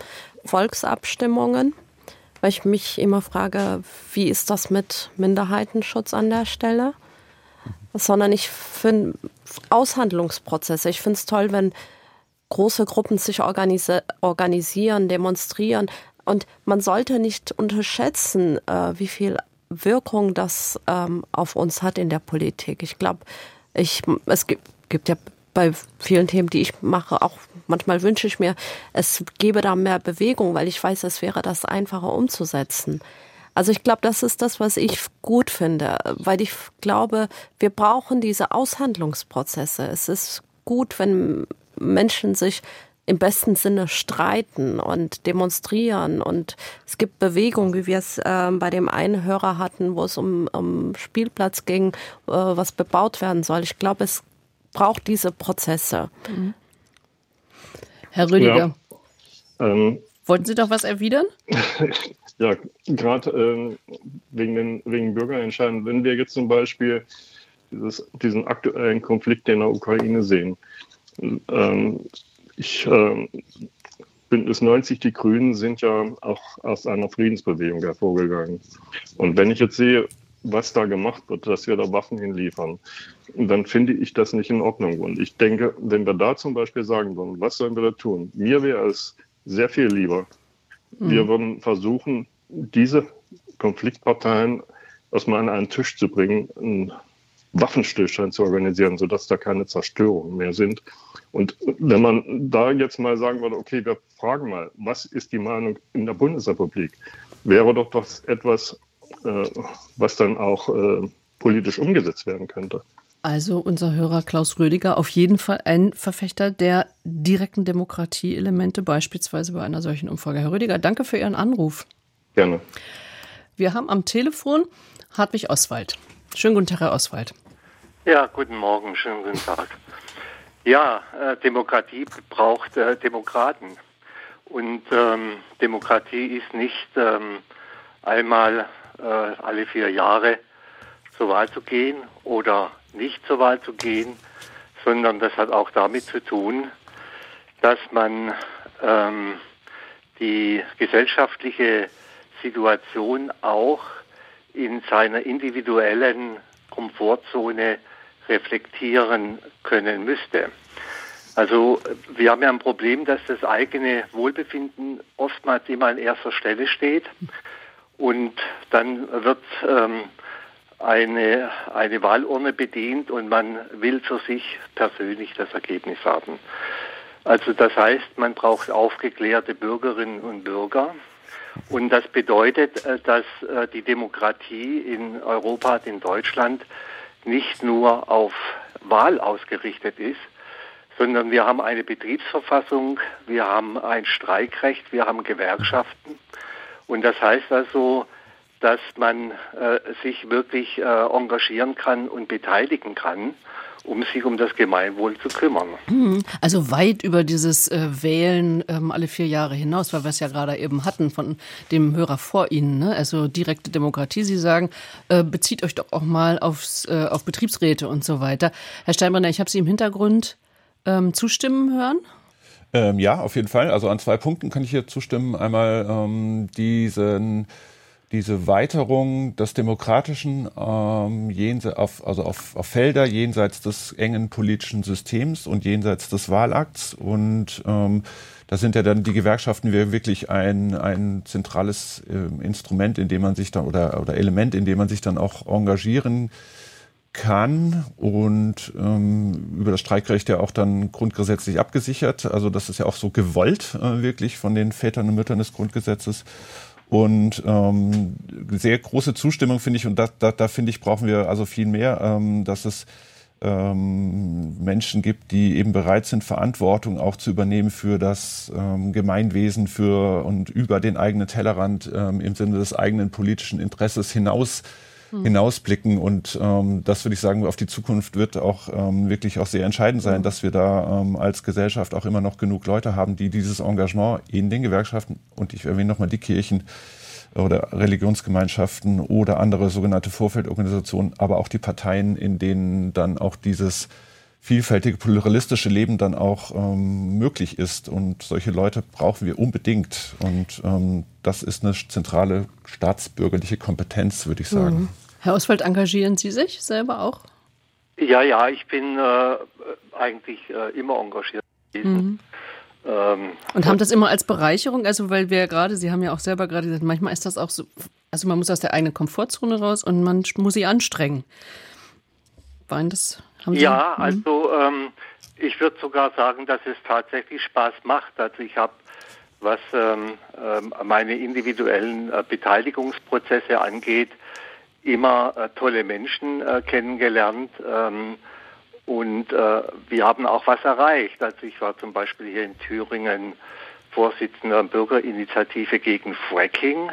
Volksabstimmungen, weil ich mich immer frage, wie ist das mit Minderheitenschutz an der Stelle? Sondern ich finde Aushandlungsprozesse. Ich finde es toll, wenn große Gruppen sich organisi organisieren, demonstrieren. Und man sollte nicht unterschätzen, äh, wie viel Wirkung das ähm, auf uns hat in der Politik. Ich glaube, ich, es gibt, gibt ja bei vielen Themen, die ich mache, auch manchmal wünsche ich mir, es gäbe da mehr Bewegung, weil ich weiß, es wäre das einfacher umzusetzen. Also ich glaube, das ist das, was ich gut finde, weil ich glaube, wir brauchen diese Aushandlungsprozesse. Es ist gut, wenn Menschen sich im besten Sinne streiten und demonstrieren. Und es gibt Bewegungen, wie wir es äh, bei dem einen Hörer hatten, wo es um, um Spielplatz ging, äh, was bebaut werden soll. Ich glaube, es braucht diese Prozesse. Mhm. Herr Rüdiger, ja, ähm, wollten Sie doch was erwidern? [laughs] ja, gerade äh, wegen den wegen Bürgerentscheiden. Wenn wir jetzt zum Beispiel dieses, diesen aktuellen Konflikt in der Ukraine sehen. Ähm, ich, äh, Bündnis 90, die Grünen sind ja auch aus einer Friedensbewegung hervorgegangen. Und wenn ich jetzt sehe, was da gemacht wird, dass wir da Waffen hinliefern, dann finde ich das nicht in Ordnung. Und ich denke, wenn wir da zum Beispiel sagen würden, was sollen wir da tun? Mir wäre es sehr viel lieber. Mhm. Wir würden versuchen, diese Konfliktparteien erstmal an einen Tisch zu bringen, Waffenstillstand zu organisieren, sodass da keine Zerstörungen mehr sind. Und wenn man da jetzt mal sagen würde, okay, wir fragen mal, was ist die Meinung in der Bundesrepublik, wäre doch das etwas, äh, was dann auch äh, politisch umgesetzt werden könnte. Also unser Hörer Klaus Rödiger auf jeden Fall ein Verfechter der direkten Demokratieelemente, beispielsweise bei einer solchen Umfrage. Herr Rödiger, danke für Ihren Anruf. Gerne. Wir haben am Telefon Hartwig Oswald. Schönen guten Tag, Herr Oswald. Ja, guten Morgen, schönen guten Tag. Ja, äh, Demokratie braucht äh, Demokraten. Und ähm, Demokratie ist nicht ähm, einmal äh, alle vier Jahre zur Wahl zu gehen oder nicht zur Wahl zu gehen, sondern das hat auch damit zu tun, dass man ähm, die gesellschaftliche Situation auch in seiner individuellen Komfortzone reflektieren können müsste. Also wir haben ja ein Problem, dass das eigene Wohlbefinden oftmals immer an erster Stelle steht und dann wird ähm, eine, eine Wahlurne bedient und man will für sich persönlich das Ergebnis haben. Also das heißt, man braucht aufgeklärte Bürgerinnen und Bürger. Und das bedeutet, äh, dass äh, die Demokratie in Europa, in Deutschland, nicht nur auf Wahl ausgerichtet ist, sondern wir haben eine Betriebsverfassung, wir haben ein Streikrecht, wir haben Gewerkschaften. Und das heißt also, dass man äh, sich wirklich äh, engagieren kann und beteiligen kann, um sich um das Gemeinwohl zu kümmern. Hm, also weit über dieses äh, Wählen ähm, alle vier Jahre hinaus, weil wir es ja gerade eben hatten von dem Hörer vor Ihnen, ne? also direkte Demokratie. Sie sagen, äh, bezieht euch doch auch mal aufs, äh, auf Betriebsräte und so weiter. Herr Steinbrenner, ich habe Sie im Hintergrund ähm, zustimmen hören. Ähm, ja, auf jeden Fall. Also an zwei Punkten kann ich hier zustimmen. Einmal ähm, diesen diese Weiterung des Demokratischen ähm, jenseits, auf, also auf, auf Felder jenseits des engen politischen Systems und jenseits des Wahlakts. Und ähm, da sind ja dann die Gewerkschaften wirklich ein, ein zentrales äh, Instrument, in dem man sich dann oder, oder Element, in dem man sich dann auch engagieren kann und ähm, über das Streikrecht ja auch dann grundgesetzlich abgesichert. Also das ist ja auch so gewollt äh, wirklich von den Vätern und Müttern des Grundgesetzes. Und ähm, sehr große Zustimmung finde ich, und da, da, da finde ich, brauchen wir also viel mehr, ähm, dass es ähm, Menschen gibt, die eben bereit sind, Verantwortung auch zu übernehmen für das ähm, Gemeinwesen für und über den eigenen Tellerrand ähm, im Sinne des eigenen politischen Interesses hinaus hm. hinausblicken. Und ähm, das würde ich sagen, auf die Zukunft wird auch ähm, wirklich auch sehr entscheidend sein, mhm. dass wir da ähm, als Gesellschaft auch immer noch genug Leute haben, die dieses Engagement in den Gewerkschaften und ich erwähne nochmal die Kirchen oder Religionsgemeinschaften oder andere sogenannte Vorfeldorganisationen, aber auch die Parteien, in denen dann auch dieses vielfältige pluralistische Leben dann auch ähm, möglich ist. Und solche Leute brauchen wir unbedingt. Und ähm, das ist eine zentrale staatsbürgerliche Kompetenz, würde ich sagen. Mhm. Herr Oswald, engagieren Sie sich selber auch? Ja, ja, ich bin äh, eigentlich äh, immer engagiert gewesen. Mhm. Ähm, und haben das immer als Bereicherung, also weil wir ja gerade, Sie haben ja auch selber gerade gesagt, manchmal ist das auch so, also man muss aus der eigenen Komfortzone raus und man muss sich anstrengen. Waren das, haben Sie? Ja, mhm. also ähm, ich würde sogar sagen, dass es tatsächlich Spaß macht. Also ich habe, was ähm, äh, meine individuellen äh, Beteiligungsprozesse angeht, immer äh, tolle Menschen äh, kennengelernt ähm, und äh, wir haben auch was erreicht. Also ich war zum Beispiel hier in Thüringen Vorsitzender Bürgerinitiative gegen Fracking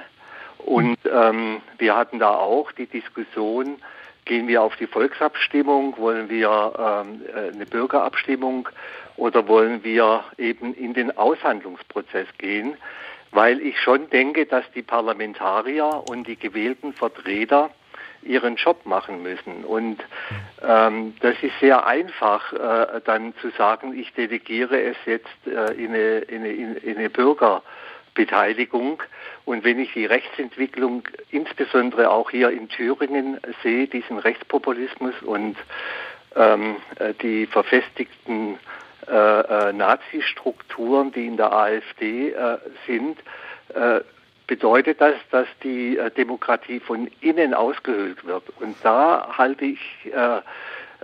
und ähm, wir hatten da auch die Diskussion, gehen wir auf die Volksabstimmung, wollen wir ähm, äh, eine Bürgerabstimmung oder wollen wir eben in den Aushandlungsprozess gehen, weil ich schon denke, dass die Parlamentarier und die gewählten Vertreter ihren Job machen müssen. Und Ähm, das ist sehr einfach, äh, dann zu sagen, ich delegiere es jetzt äh, in, eine, in, eine, in eine Bürgerbeteiligung. Und wenn ich die Rechtsentwicklung insbesondere auch hier in Thüringen sehe, diesen Rechtspopulismus und ähm, äh, die verfestigten äh, äh, Nazi-Strukturen, die in der AfD äh, sind, äh, bedeutet das, dass die äh, Demokratie von innen ausgehöhlt wird. Und da halte ich äh,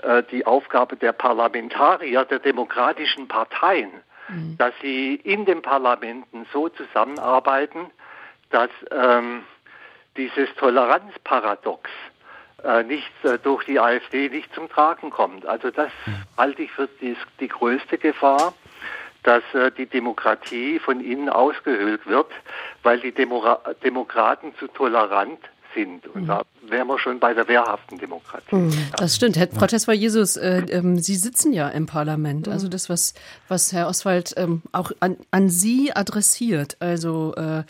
äh, die Aufgabe der Parlamentarier, der demokratischen Parteien, mhm. dass sie in den Parlamenten so zusammenarbeiten, dass ähm, dieses Toleranzparadox äh, nicht äh, durch die AfD nicht zum Tragen kommt. Also das mhm. halte ich für die, die größte Gefahr dass äh, die Demokratie von innen ausgehöhlt wird, weil die Demo Demokraten zu tolerant sind. Und mhm. da wären wir schon bei der wehrhaften Demokratie. Mhm. Das stimmt. Herr Protest Jesus, äh, ähm, Sie sitzen ja im Parlament. Also das, was, was Herr Oswald ähm, auch an, an Sie adressiert. Also äh,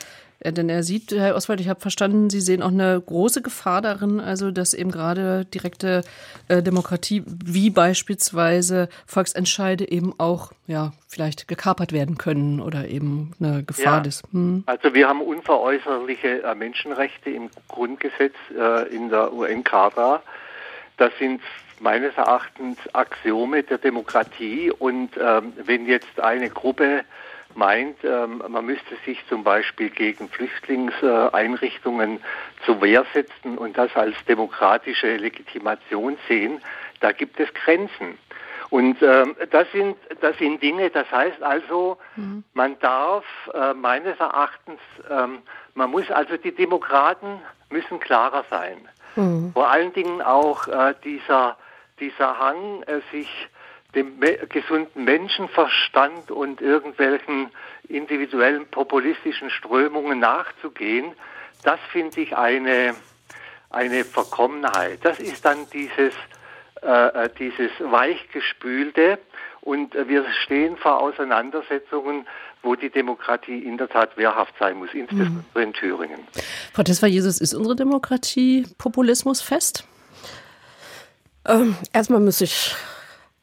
denn er sieht, Herr Oswald, ich habe verstanden, Sie sehen auch eine große Gefahr darin, also dass eben gerade direkte äh, Demokratie wie beispielsweise Volksentscheide eben auch ja vielleicht gekapert werden können oder eben eine Gefahr ja. des. Hm. Also wir haben unveräußerliche äh, Menschenrechte im Grundgesetz äh, in der UN-Charta. Das sind meines Erachtens Axiome der Demokratie und ähm, wenn jetzt eine Gruppe meint, ähm, man müsste sich zum Beispiel gegen Flüchtlingseinrichtungen zur Wehr setzen und das als demokratische Legitimation sehen, da gibt es Grenzen. Und ähm, das sind das sind Dinge. Das heißt also, mhm. man darf äh, meines Erachtens, ähm, man muss also die Demokraten müssen klarer sein. Mhm. Vor allen Dingen auch äh, dieser dieser Hang, äh, sich dem gesunden Menschenverstand und irgendwelchen individuellen populistischen Strömungen nachzugehen, das finde ich eine, eine Verkommenheit. Das ist dann dieses, äh, äh dieses weichgespülte und wir stehen vor Auseinandersetzungen, wo die Demokratie in der Tat wehrhaft sein muss, insbesondere mhm. in Thüringen. Frau Tesfa Jesus, ist unsere Demokratie populismusfest? Ähm, erstmal muss ich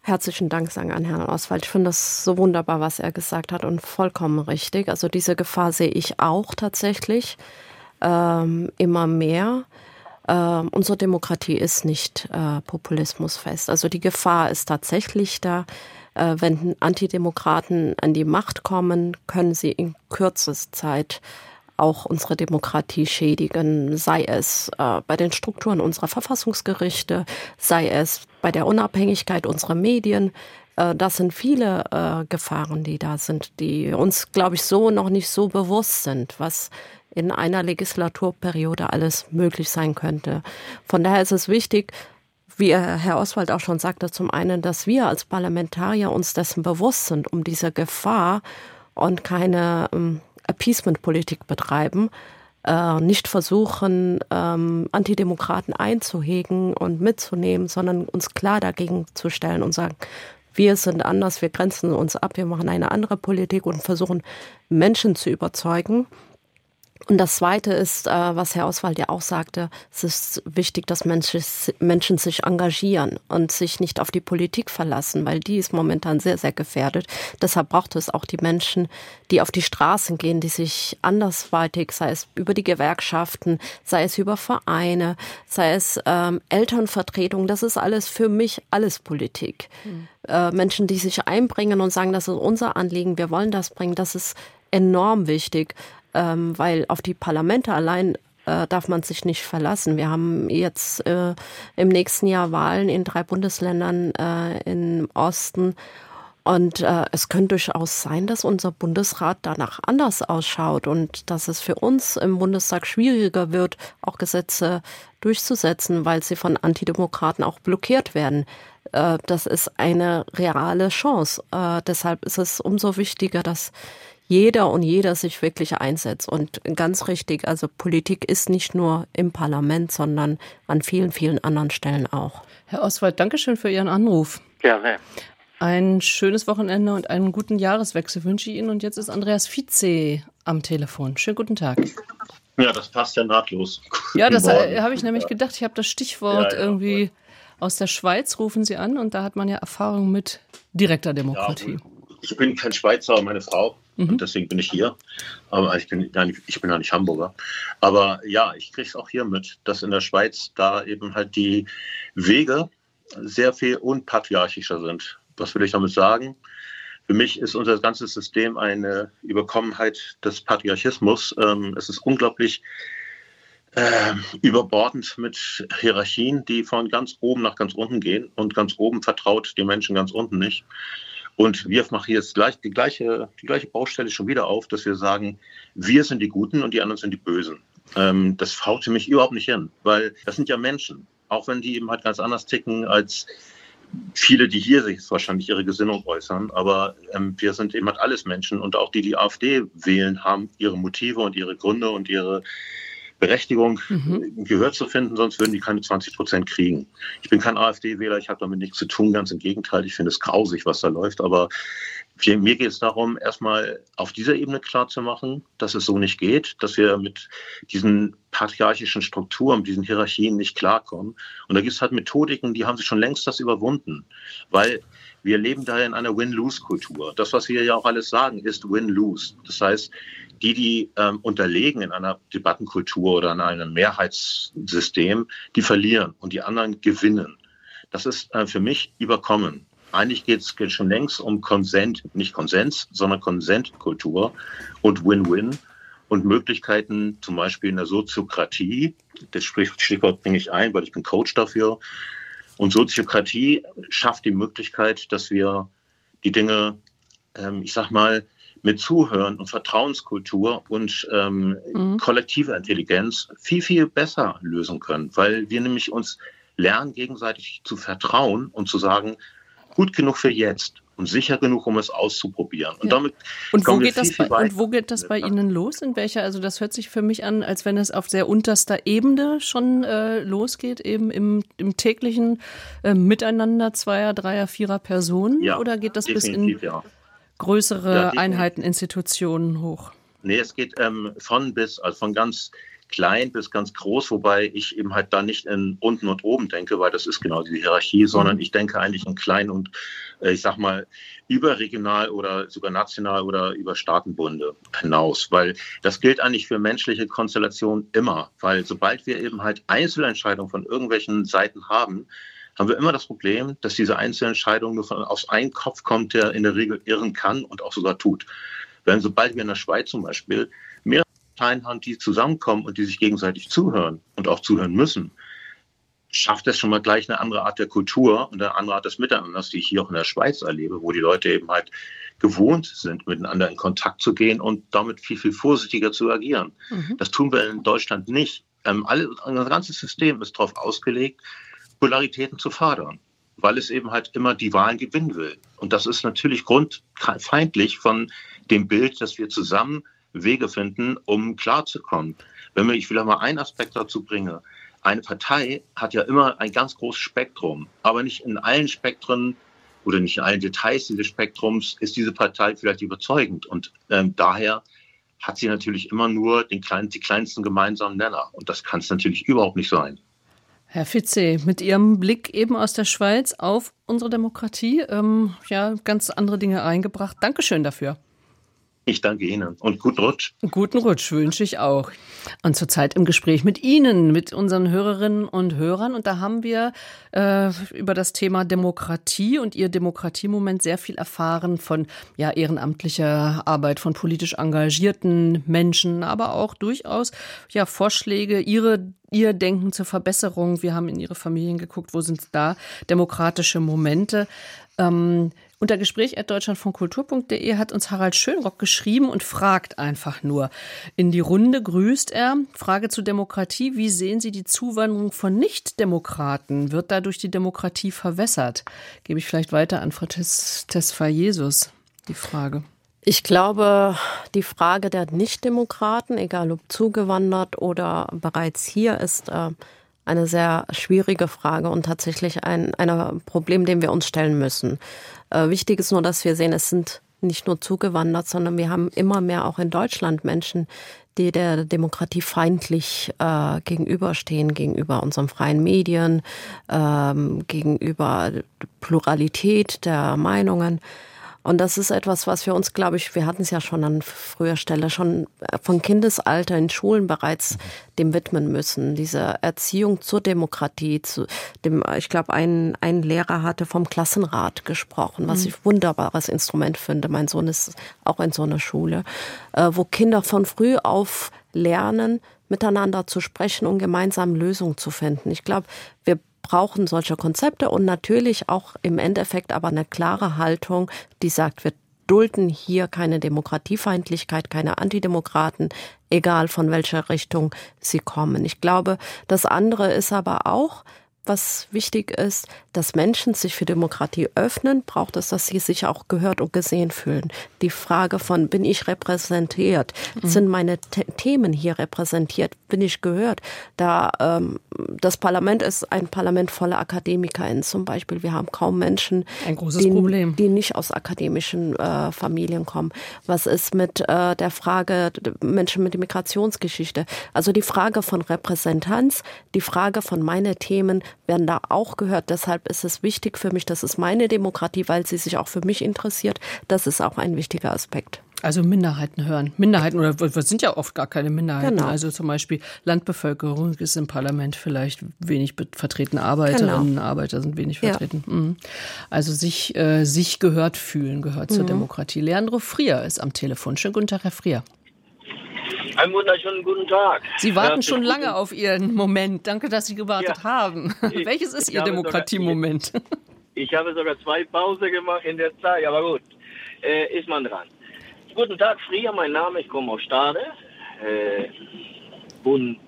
herzlichen Dank sagen an Herrn Oswald. Ich finde das so wunderbar, was er gesagt hat und vollkommen richtig. Also diese Gefahr sehe ich auch tatsächlich ähm, immer mehr. Ähm, unsere Demokratie ist nicht äh, populismusfest. Also die Gefahr ist tatsächlich da. Äh, wenn Antidemokraten an die Macht kommen, können sie in kürzester Zeit auch unsere Demokratie schädigen, sei es äh, bei den Strukturen unserer Verfassungsgerichte, sei es bei der Unabhängigkeit unserer Medien. Äh, das sind viele äh, Gefahren, die da sind, die uns, glaube ich, so noch nicht so bewusst sind, was in einer Legislaturperiode alles möglich sein könnte. Von daher ist es wichtig, wie Herr Oswald auch schon sagte, zum einen, dass wir als Parlamentarier uns dessen bewusst sind, um diese Gefahr und keine ähm, Appeasement-Politik betreiben, äh, nicht versuchen, ähm, Antidemokraten einzuhegen und mitzunehmen, sondern uns klar dagegen zu stellen und sagen, wir sind anders, wir grenzen uns ab, wir machen eine andere Politik und versuchen Menschen zu überzeugen, und das Zweite ist, äh, was Herr Oswald ja auch sagte, es ist wichtig, dass Menschen sich engagieren und sich nicht auf die Politik verlassen, weil die ist momentan sehr, sehr gefährdet. Deshalb braucht es auch die Menschen, die auf die Straßen gehen, die sich andersweitig, sei es über die Gewerkschaften, sei es über Vereine, sei es ähm, Elternvertretung, das ist alles für mich alles Politik. Mhm. Äh, Menschen, die sich einbringen und sagen, das ist unser Anliegen, wir wollen das bringen, das ist enorm wichtig ähm, weil auf die Parlamente allein äh, darf man sich nicht verlassen. Wir haben jetzt äh, im nächsten Jahr Wahlen in drei Bundesländern äh, im Osten. Und äh, es könnte durchaus sein, dass unser Bundesrat danach anders ausschaut und dass es für uns im Bundestag schwieriger wird, auch Gesetze durchzusetzen, weil sie von Antidemokraten auch blockiert werden. Äh, das ist eine reale Chance. Äh, deshalb ist es umso wichtiger, dass jeder und jeder sich wirklich einsetzt. Und ganz richtig, also Politik ist nicht nur im Parlament, sondern an vielen, vielen anderen Stellen auch. Herr Oswald, Dankeschön für Ihren Anruf. Gerne. Ein schönes Wochenende und einen guten Jahreswechsel wünsche ich Ihnen. Und jetzt ist Andreas Vize am Telefon. Schönen guten Tag. Ja, das passt ja nahtlos. Ja, das äh, habe ich nämlich gedacht. Ich habe das Stichwort ja, ja, irgendwie Aus der Schweiz rufen Sie an und da hat man ja Erfahrung mit direkter Demokratie. Ja, ich bin kein Schweizer, meine Frau. Mhm. Und deswegen bin ich hier. Aber ich bin, ja nicht, ich bin ja nicht Hamburger. Aber ja, ich kriege es auch hier mit, dass in der Schweiz da eben halt die Wege sehr viel unpatriarchischer sind. Was will ich damit sagen? Für mich ist unser ganzes System eine Überkommenheit des Patriarchismus. Ähm, es ist unglaublich äh, überbordend mit Hierarchien, die von ganz oben nach ganz unten gehen und ganz oben vertraut die Menschen ganz unten nicht. Und wir machen jetzt gleich die gleiche, die gleiche Baustelle schon wieder auf, dass wir sagen, wir sind die Guten und die anderen sind die Bösen. Ähm, das haut mich überhaupt nicht hin, weil das sind ja Menschen, auch wenn die eben halt ganz anders ticken als viele, die hier sich wahrscheinlich ihre Gesinnung äußern, aber ähm, wir sind eben halt alles Menschen und auch die, die AfD wählen, haben ihre Motive und ihre Gründe und ihre Berechtigung, mhm. Gehör zu finden, sonst würden die keine 20 Prozent kriegen. Ich bin kein AfD-Wähler, ich habe damit nichts zu tun, ganz im Gegenteil, ich finde es grausig, was da läuft, aber mir geht es darum, erstmal auf dieser Ebene klarzumachen, dass es so nicht geht, dass wir mit diesen patriarchischen Strukturen, mit diesen Hierarchien nicht klarkommen. Und da gibt es halt Methodiken, die haben sich schon längst das überwunden, weil wir leben da in einer Win-Lose-Kultur. Das, was wir ja auch alles sagen, ist Win-Lose. Das heißt, die, die ähm, unterlegen in einer Debattenkultur oder in einem Mehrheitssystem, die verlieren und die anderen gewinnen. Das ist äh, für mich überkommen. Eigentlich geht es schon längst um Konsent, nicht Konsens, sondern Konsentkultur und Win-Win und Möglichkeiten, zum Beispiel in der Soziokratie. Das Stichwort bringe ich ein, weil ich bin Coach dafür. Und Soziokratie schafft die Möglichkeit, dass wir die Dinge, ähm, ich sag mal, mit Zuhören und Vertrauenskultur und ähm, mhm. kollektiver Intelligenz viel, viel besser lösen können, weil wir nämlich uns lernen, gegenseitig zu vertrauen und zu sagen, gut genug für jetzt und sicher genug, um es auszuprobieren. Und ja. damit und wo geht das bei, und wo geht das bei Ihnen los? In welcher? Also das hört sich für mich an, als wenn es auf sehr unterster Ebene schon äh, losgeht, eben im, im täglichen äh, Miteinander zweier, dreier, vierer Personen. Ja, oder geht das bis in ja. Größere ja, Einheiten, Institutionen hoch? Nee, es geht ähm, von bis, also von ganz klein bis ganz groß, wobei ich eben halt da nicht in unten und oben denke, weil das ist genau die Hierarchie, sondern mhm. ich denke eigentlich in klein und äh, ich sag mal überregional oder sogar national oder über Staatenbunde hinaus, weil das gilt eigentlich für menschliche Konstellationen immer, weil sobald wir eben halt Einzelentscheidungen von irgendwelchen Seiten haben, haben wir immer das Problem, dass diese Einzelentscheidung nur von, aus einem Kopf kommt, der in der Regel irren kann und auch sogar tut. Wenn sobald wir in der Schweiz zum Beispiel mehr Parteien die zusammenkommen und die sich gegenseitig zuhören und auch zuhören müssen, schafft es schon mal gleich eine andere Art der Kultur und eine andere Art des Miteinanders, die ich hier auch in der Schweiz erlebe, wo die Leute eben halt gewohnt sind, miteinander in Kontakt zu gehen und damit viel, viel vorsichtiger zu agieren. Mhm. Das tun wir in Deutschland nicht. Ähm, alle, unser ganzes System ist darauf ausgelegt, Polaritäten zu fördern, weil es eben halt immer die Wahlen gewinnen will. Und das ist natürlich grundfeindlich von dem Bild, dass wir zusammen Wege finden, um klarzukommen. Wenn ich vielleicht mal einen Aspekt dazu bringe, eine Partei hat ja immer ein ganz großes Spektrum, aber nicht in allen Spektren oder nicht in allen Details dieses Spektrums ist diese Partei vielleicht überzeugend. Und ähm, daher hat sie natürlich immer nur den kleinen, die kleinsten gemeinsamen Nenner. Und das kann es natürlich überhaupt nicht sein. Herr Fitze, mit Ihrem Blick eben aus der Schweiz auf unsere Demokratie, ähm, ja, ganz andere Dinge eingebracht. Dankeschön dafür. Ich danke Ihnen und guten Rutsch. Guten Rutsch wünsche ich auch. Und zurzeit im Gespräch mit Ihnen, mit unseren Hörerinnen und Hörern. Und da haben wir äh, über das Thema Demokratie und Ihr Demokratiemoment sehr viel erfahren von ja, ehrenamtlicher Arbeit, von politisch engagierten Menschen, aber auch durchaus ja, Vorschläge, Ihre Ihr Denken zur Verbesserung. Wir haben in Ihre Familien geguckt, wo sind da demokratische Momente. Ähm, unter gespräch.deutschlandvonkultur.de hat uns Harald Schönrock geschrieben und fragt einfach nur. In die Runde grüßt er. Frage zur Demokratie. Wie sehen Sie die Zuwanderung von Nichtdemokraten? Wird dadurch die Demokratie verwässert? Gebe ich vielleicht weiter an Frau Tesfa Jesus die Frage. Ich glaube, die Frage der Nichtdemokraten, egal ob zugewandert oder bereits hier, ist äh, eine sehr schwierige Frage und tatsächlich ein, ein Problem, dem wir uns stellen müssen. Äh, wichtig ist nur, dass wir sehen, es sind nicht nur zugewandert, sondern wir haben immer mehr auch in Deutschland Menschen, die der Demokratie feindlich äh, gegenüberstehen, gegenüber unseren freien Medien, ähm, gegenüber Pluralität der Meinungen. Und das ist etwas, was wir uns, glaube ich, wir hatten es ja schon an früher Stelle, schon von Kindesalter in Schulen bereits dem widmen müssen. Diese Erziehung zur Demokratie, zu dem, ich glaube, ein, ein Lehrer hatte vom Klassenrat gesprochen, was mhm. ich wunderbares Instrument finde. Mein Sohn ist auch in so einer Schule, äh, wo Kinder von früh auf lernen, miteinander zu sprechen und gemeinsam Lösungen zu finden. Ich glaube, wir brauchen solche Konzepte und natürlich auch im Endeffekt aber eine klare Haltung, die sagt, wir dulden hier keine Demokratiefeindlichkeit, keine Antidemokraten, egal von welcher Richtung sie kommen. Ich glaube, das andere ist aber auch, was wichtig ist, dass Menschen sich für Demokratie öffnen, braucht es, dass sie sich auch gehört und gesehen fühlen. Die Frage von, bin ich repräsentiert? Mhm. Sind meine The Themen hier repräsentiert? Bin ich gehört? Da ähm, das Parlament ist ein Parlament voller AkademikerInnen zum Beispiel. Wir haben kaum Menschen, die, die, nicht aus akademischen äh, Familien kommen. Was ist mit äh, der Frage Menschen mit Migrationsgeschichte? Also die Frage von Repräsentanz, die Frage von meine Themen werden da auch gehört. Deshalb ist es wichtig für mich, das ist meine Demokratie, weil sie sich auch für mich interessiert. Das ist auch ein wichtiger Aspekt. Also Minderheiten hören. Minderheiten, oder wir sind ja oft gar keine Minderheiten. Genau. Also zum Beispiel Landbevölkerung ist im Parlament vielleicht wenig vertreten, Arbeiterinnen, genau. Arbeiter sind wenig vertreten. Ja. Mhm. Also sich, äh, sich gehört fühlen, gehört mhm. zur Demokratie. Leandro Frier ist am Telefon. Schönen guten Tag, Herr Frier. Einen wunderschönen guten Tag. Sie warten schon lange auf Ihren Moment. Danke, dass Sie gewartet ja. haben. Ich, Welches ist Ihr Demokratiemoment? Ich, ich habe sogar zwei Pause gemacht in der Zeit, aber gut, äh, ist man dran. Guten Tag, Frier, mein Name, ich komme aus Stade, äh, Bund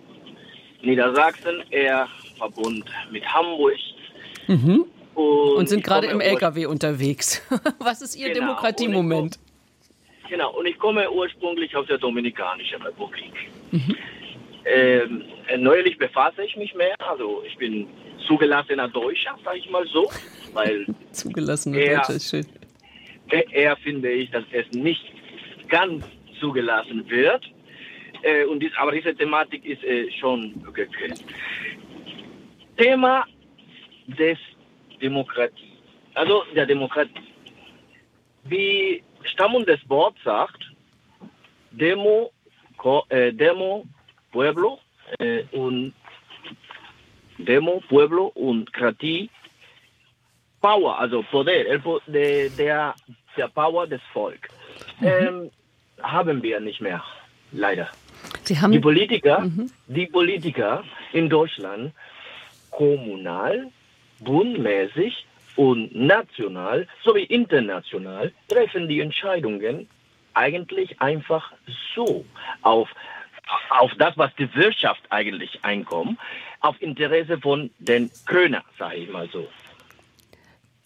Niedersachsen, eher Verbund mit Hamburg. Mhm. Und, und, sind gerade im LKW unterwegs. [laughs] Was ist Ihr genau, Demokratiemoment? Genau, und ich komme ursprünglich aus der Dominikanischen Republik. Mhm. Ähm, neulich befasse ich mich mehr, also ich bin zugelassener Deutscher, sage ich mal so, weil [laughs] zugelassener eher, Deutscher ist schön. Eher finde ich, dass es nicht ganz zugelassen wird. Äh, und dies, aber diese Thematik ist äh, schon geklärt. Thema des Demokratie, also der Demokratie. Wie Stammung des Wortes sagt, Demo, äh, Demo, Pueblo äh, und Demo, Pueblo und Krati, Power, also Poder, el, de, der, der Power des Volkes. Mhm. Ähm, haben wir nicht mehr, leider. die Politiker, mhm. die Politiker in Deutschland kommunal, bundmäßig und national sowie international treffen die Entscheidungen eigentlich einfach so auf, auf das, was die Wirtschaft eigentlich einkommt, auf Interesse von den Könner, sage ich mal so.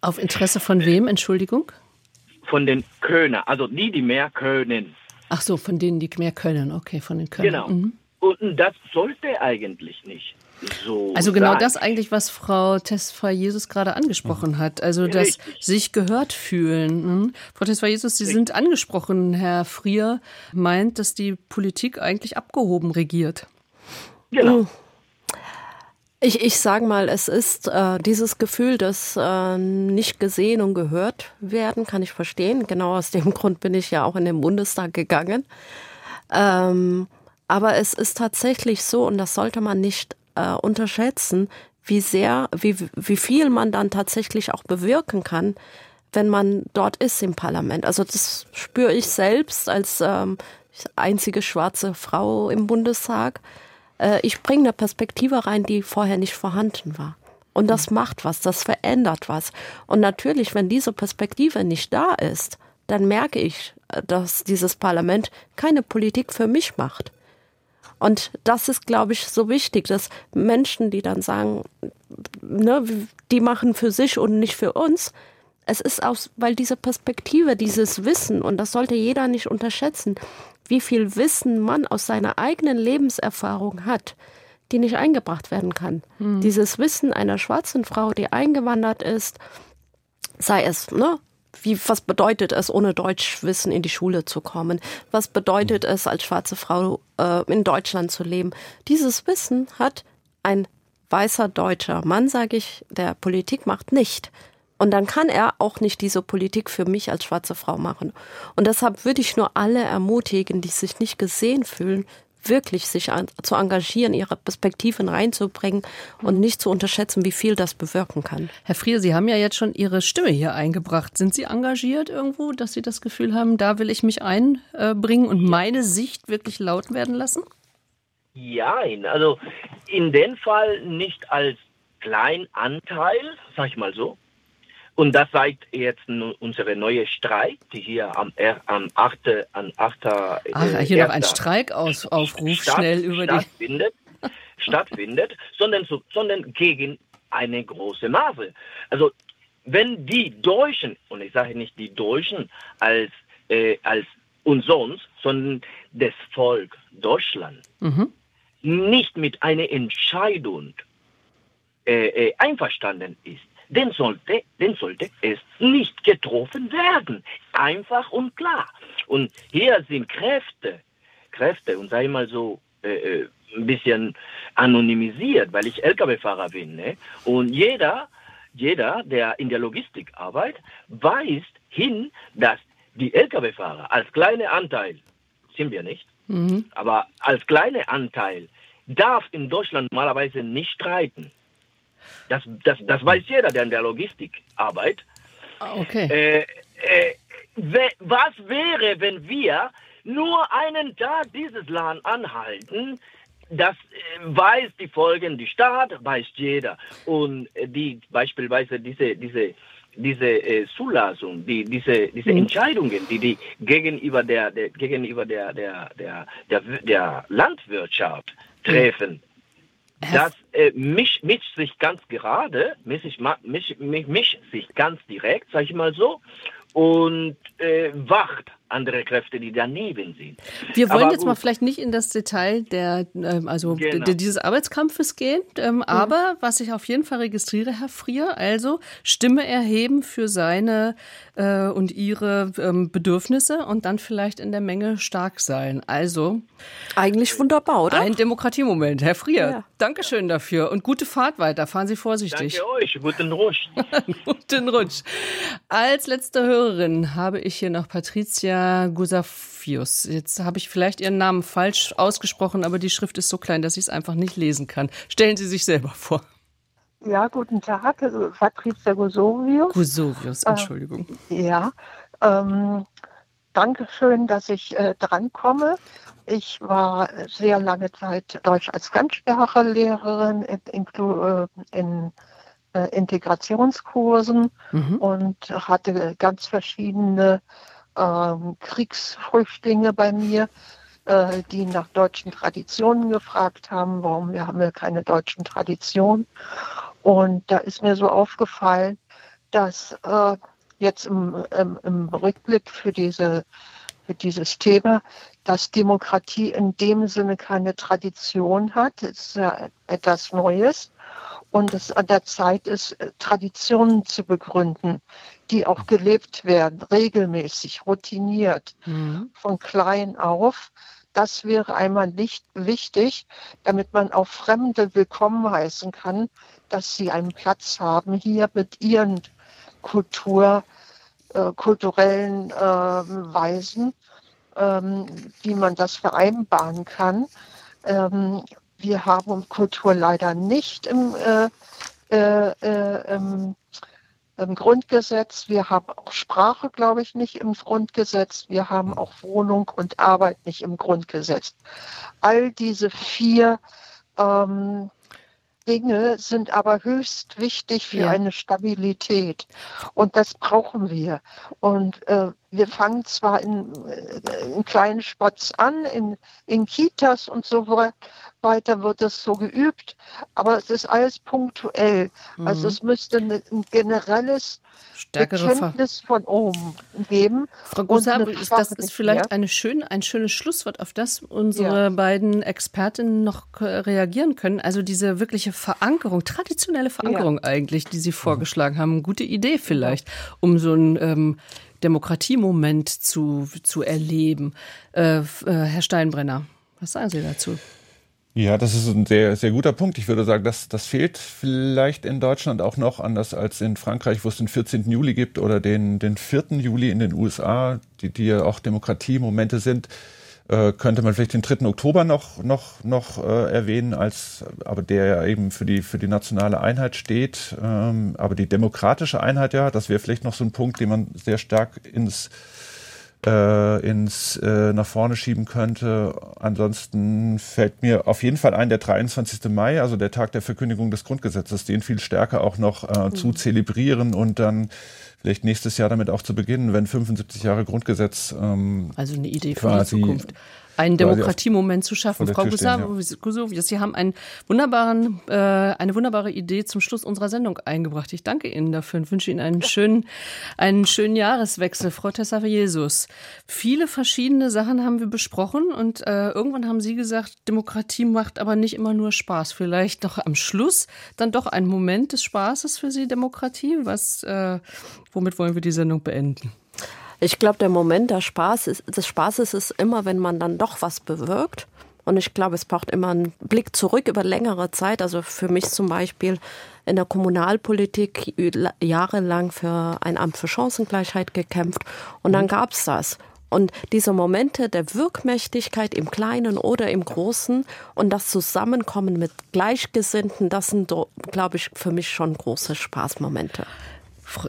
Auf Interesse von wem, Entschuldigung? Von den Könner, also die, die mehr können. Ach so, von denen, die mehr können, okay, von den Könnern. Genau. Mhm. Und das sollte eigentlich nicht so also genau sein. das eigentlich, was Frau Tesfa Jesus gerade angesprochen hat. Also das Richtig. sich gehört fühlen. Hm? Frau Tesfa Jesus, Sie Richtig. sind angesprochen. Herr Frier meint, dass die Politik eigentlich abgehoben regiert. Genau. Ich, ich sage mal, es ist äh, dieses Gefühl, dass äh, nicht gesehen und gehört werden, kann ich verstehen. Genau aus dem [laughs] Grund bin ich ja auch in den Bundestag gegangen. Ähm, aber es ist tatsächlich so, und das sollte man nicht äh, unterschätzen, wie sehr, wie, wie viel man dann tatsächlich auch bewirken kann, wenn man dort ist im Parlament. Also das spüre ich selbst als ähm, einzige schwarze Frau im Bundestag. Äh, ich bringe eine Perspektive rein, die vorher nicht vorhanden war. Und das macht was, das verändert was. Und natürlich, wenn diese Perspektive nicht da ist, dann merke ich, äh, dass dieses Parlament keine Politik für mich macht. Und das ist, glaube ich, so wichtig, dass Menschen, die dann sagen, ne, die machen für sich und nicht für uns, es ist aus, weil diese Perspektive, dieses Wissen, und das sollte jeder nicht unterschätzen, wie viel Wissen man aus seiner eigenen Lebenserfahrung hat, die nicht eingebracht werden kann. Mhm. Dieses Wissen einer schwarzen Frau, die eingewandert ist, sei es ne, wie, was bedeutet es, ohne Deutschwissen in die Schule zu kommen? Was bedeutet es, als schwarze Frau äh, in Deutschland zu leben? Dieses Wissen hat ein weißer deutscher Mann, sage ich, der Politik macht, nicht. Und dann kann er auch nicht diese Politik für mich als schwarze Frau machen. Und deshalb würde ich nur alle ermutigen, die sich nicht gesehen fühlen, wirklich sich an, zu engagieren, ihre Perspektiven reinzubringen und nicht zu unterschätzen, wie viel das bewirken kann. Herr Frier, Sie haben ja jetzt schon Ihre Stimme hier eingebracht. Sind Sie engagiert irgendwo, dass Sie das Gefühl haben, da will ich mich einbringen und meine Sicht wirklich laut werden lassen? Ja, also in dem Fall nicht als Kleinanteil, sag ich mal so, und das zeigt jetzt unsere neue Streik, die hier am, am 8. Am 8. Ach, hier noch ein Streikaufruf statt, schnell über stattfindet, die. stattfindet, [laughs] sondern, sondern gegen eine große Masse. Also, wenn die Deutschen, und ich sage nicht die Deutschen als, äh, als umsonst, sondern das Volk Deutschland, mhm. nicht mit einer Entscheidung äh, äh einverstanden ist, dann sollte, dann sollte es nicht getroffen werden. Einfach und klar. Und hier sind Kräfte, Kräfte, und sei mal so äh, äh ein bisschen anonymisiert, weil ich Lkw-Fahrer bin. Ne? Und jeder, jeder, der in der Logistik arbeitet, weist hin, dass die Lkw-Fahrer als kleiner Anteil, sind wir nicht, mhm. aber als kleiner Anteil darf in Deutschland normalerweise nicht streiten. Das, das, das weiß jeder, der in der Logistik arbeitet. Ah, okay. Äh, äh, was wäre, wenn wir nur einen Tag dieses Land anhalten? Das äh, weiß die Folgen, die Staat weiß jeder. Und äh, die beispielsweise diese, diese, diese äh, Zulassung, die, diese, diese mhm. Entscheidungen, die die gegenüber der, der gegenüber der, der, der, der, der Landwirtschaft treffen, das äh, mischt, mischt sich ganz gerade, mischt, mischt, mischt sich ganz direkt, sag ich mal so, und äh, wacht andere Kräfte, die daneben sind. Wir wollen aber jetzt gut. mal vielleicht nicht in das Detail der, ähm, also genau. dieses Arbeitskampfes gehen, ähm, mhm. aber was ich auf jeden Fall registriere, Herr Frier, also Stimme erheben für seine äh, und ihre ähm, Bedürfnisse und dann vielleicht in der Menge stark sein. Also eigentlich wunderbar, oder? Ein Demokratiemoment, Herr Frier. Ja. Dankeschön dafür und gute Fahrt weiter. Fahren Sie vorsichtig. Danke euch, guten Rutsch. [laughs] guten Rutsch. Als letzte Hörerin habe ich hier noch Patricia Gusafius. Jetzt habe ich vielleicht Ihren Namen falsch ausgesprochen, aber die Schrift ist so klein, dass ich es einfach nicht lesen kann. Stellen Sie sich selber vor. Ja, guten Tag, also Patricia Gusovius. Gusovius, äh, Entschuldigung. Äh, ja, ähm, danke schön, dass ich äh, drankomme. Ich war sehr lange Zeit Deutsch als Fremdsprachenlehrerin in, in, äh, in äh, Integrationskursen mhm. und hatte ganz verschiedene ähm, Kriegsflüchtlinge bei mir, äh, die nach deutschen Traditionen gefragt haben, warum wir haben wir keine deutschen Traditionen. Und da ist mir so aufgefallen, dass äh, jetzt im, im, im Rückblick für, diese, für dieses Thema, dass Demokratie in dem Sinne keine Tradition hat. Das ist ja etwas Neues und es an der Zeit ist, äh, Traditionen zu begründen, die auch gelebt werden, regelmäßig, routiniert, mhm. von klein auf. Das wäre einmal nicht wichtig, damit man auch Fremde willkommen heißen kann, dass sie einen Platz haben hier mit ihren Kultur, äh, kulturellen äh, Weisen, ähm, wie man das vereinbaren kann. Ähm, wir haben Kultur leider nicht im, äh, äh, äh, im, im, Grundgesetz. Wir haben auch Sprache, glaube ich, nicht im Grundgesetz. Wir haben auch Wohnung und Arbeit nicht im Grundgesetz. All diese vier ähm, Dinge sind aber höchst wichtig für ja. eine Stabilität. Und das brauchen wir. Und äh, wir fangen zwar in, äh, in kleinen Spots an, in, in Kitas und so weiter wird das so geübt, aber es ist alles punktuell. Also mhm. Also es müsste ein, ein generelles Stärkere Bekenntnis von oben geben. Frau Gusab, das ist vielleicht eine schöne, ein schönes Schlusswort, auf das unsere ja. beiden Expertinnen noch reagieren können. Also diese wirkliche Verankerung, traditionelle Verankerung ja. eigentlich, die Sie vorgeschlagen haben. Gute Idee vielleicht, um so ein ähm, Demokratiemoment zu, zu erleben. Äh, äh, Herr Steinbrenner, was sagen Sie dazu? Ja, das ist ein sehr, sehr guter Punkt. Ich würde sagen, das, das fehlt vielleicht in Deutschland auch noch, anders als in Frankreich, wo es den 14. Juli gibt oder den, den 4. Juli in den USA, die, die ja auch Demokratiemomente sind. Äh, könnte man vielleicht den 3. Oktober noch, noch, noch äh, erwähnen, als, aber der ja eben für die, für die nationale Einheit steht. Ähm, aber die demokratische Einheit, ja, das wäre vielleicht noch so ein Punkt, den man sehr stark ins, äh, ins äh, nach vorne schieben könnte. Ansonsten fällt mir auf jeden Fall ein der 23. Mai, also der Tag der Verkündigung des Grundgesetzes, den viel stärker auch noch äh, mhm. zu zelebrieren und dann vielleicht nächstes Jahr damit auch zu beginnen, wenn 75 Jahre Grundgesetz. Ähm, also eine Idee für die Zukunft einen Demokratiemoment zu schaffen. Frau Gusovius, Sie haben einen wunderbaren, äh, eine wunderbare Idee zum Schluss unserer Sendung eingebracht. Ich danke Ihnen dafür und wünsche Ihnen einen [laughs] schönen, einen schönen Jahreswechsel, Frau Tessa Jesus. Viele verschiedene Sachen haben wir besprochen und äh, irgendwann haben Sie gesagt, Demokratie macht aber nicht immer nur Spaß. Vielleicht doch am Schluss dann doch ein Moment des Spaßes für Sie, Demokratie. Was, äh, womit wollen wir die Sendung beenden? Ich glaube, der Moment der Spaß ist, des Spaßes ist immer, wenn man dann doch was bewirkt. Und ich glaube, es braucht immer einen Blick zurück über längere Zeit. Also für mich zum Beispiel in der Kommunalpolitik jahrelang für ein Amt für Chancengleichheit gekämpft. Und dann mhm. gab es das. Und diese Momente der Wirkmächtigkeit im Kleinen oder im Großen und das Zusammenkommen mit Gleichgesinnten, das sind, glaube ich, für mich schon große Spaßmomente.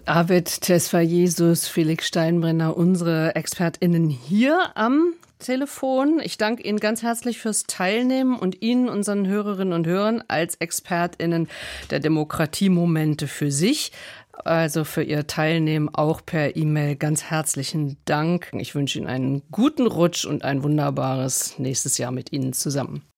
Arvid Tesfa Jesus, Felix Steinbrenner, unsere ExpertInnen hier am Telefon. Ich danke Ihnen ganz herzlich fürs Teilnehmen und Ihnen, unseren Hörerinnen und Hörern, als ExpertInnen der Demokratiemomente für sich, also für Ihr Teilnehmen auch per E-Mail ganz herzlichen Dank. Ich wünsche Ihnen einen guten Rutsch und ein wunderbares nächstes Jahr mit Ihnen zusammen.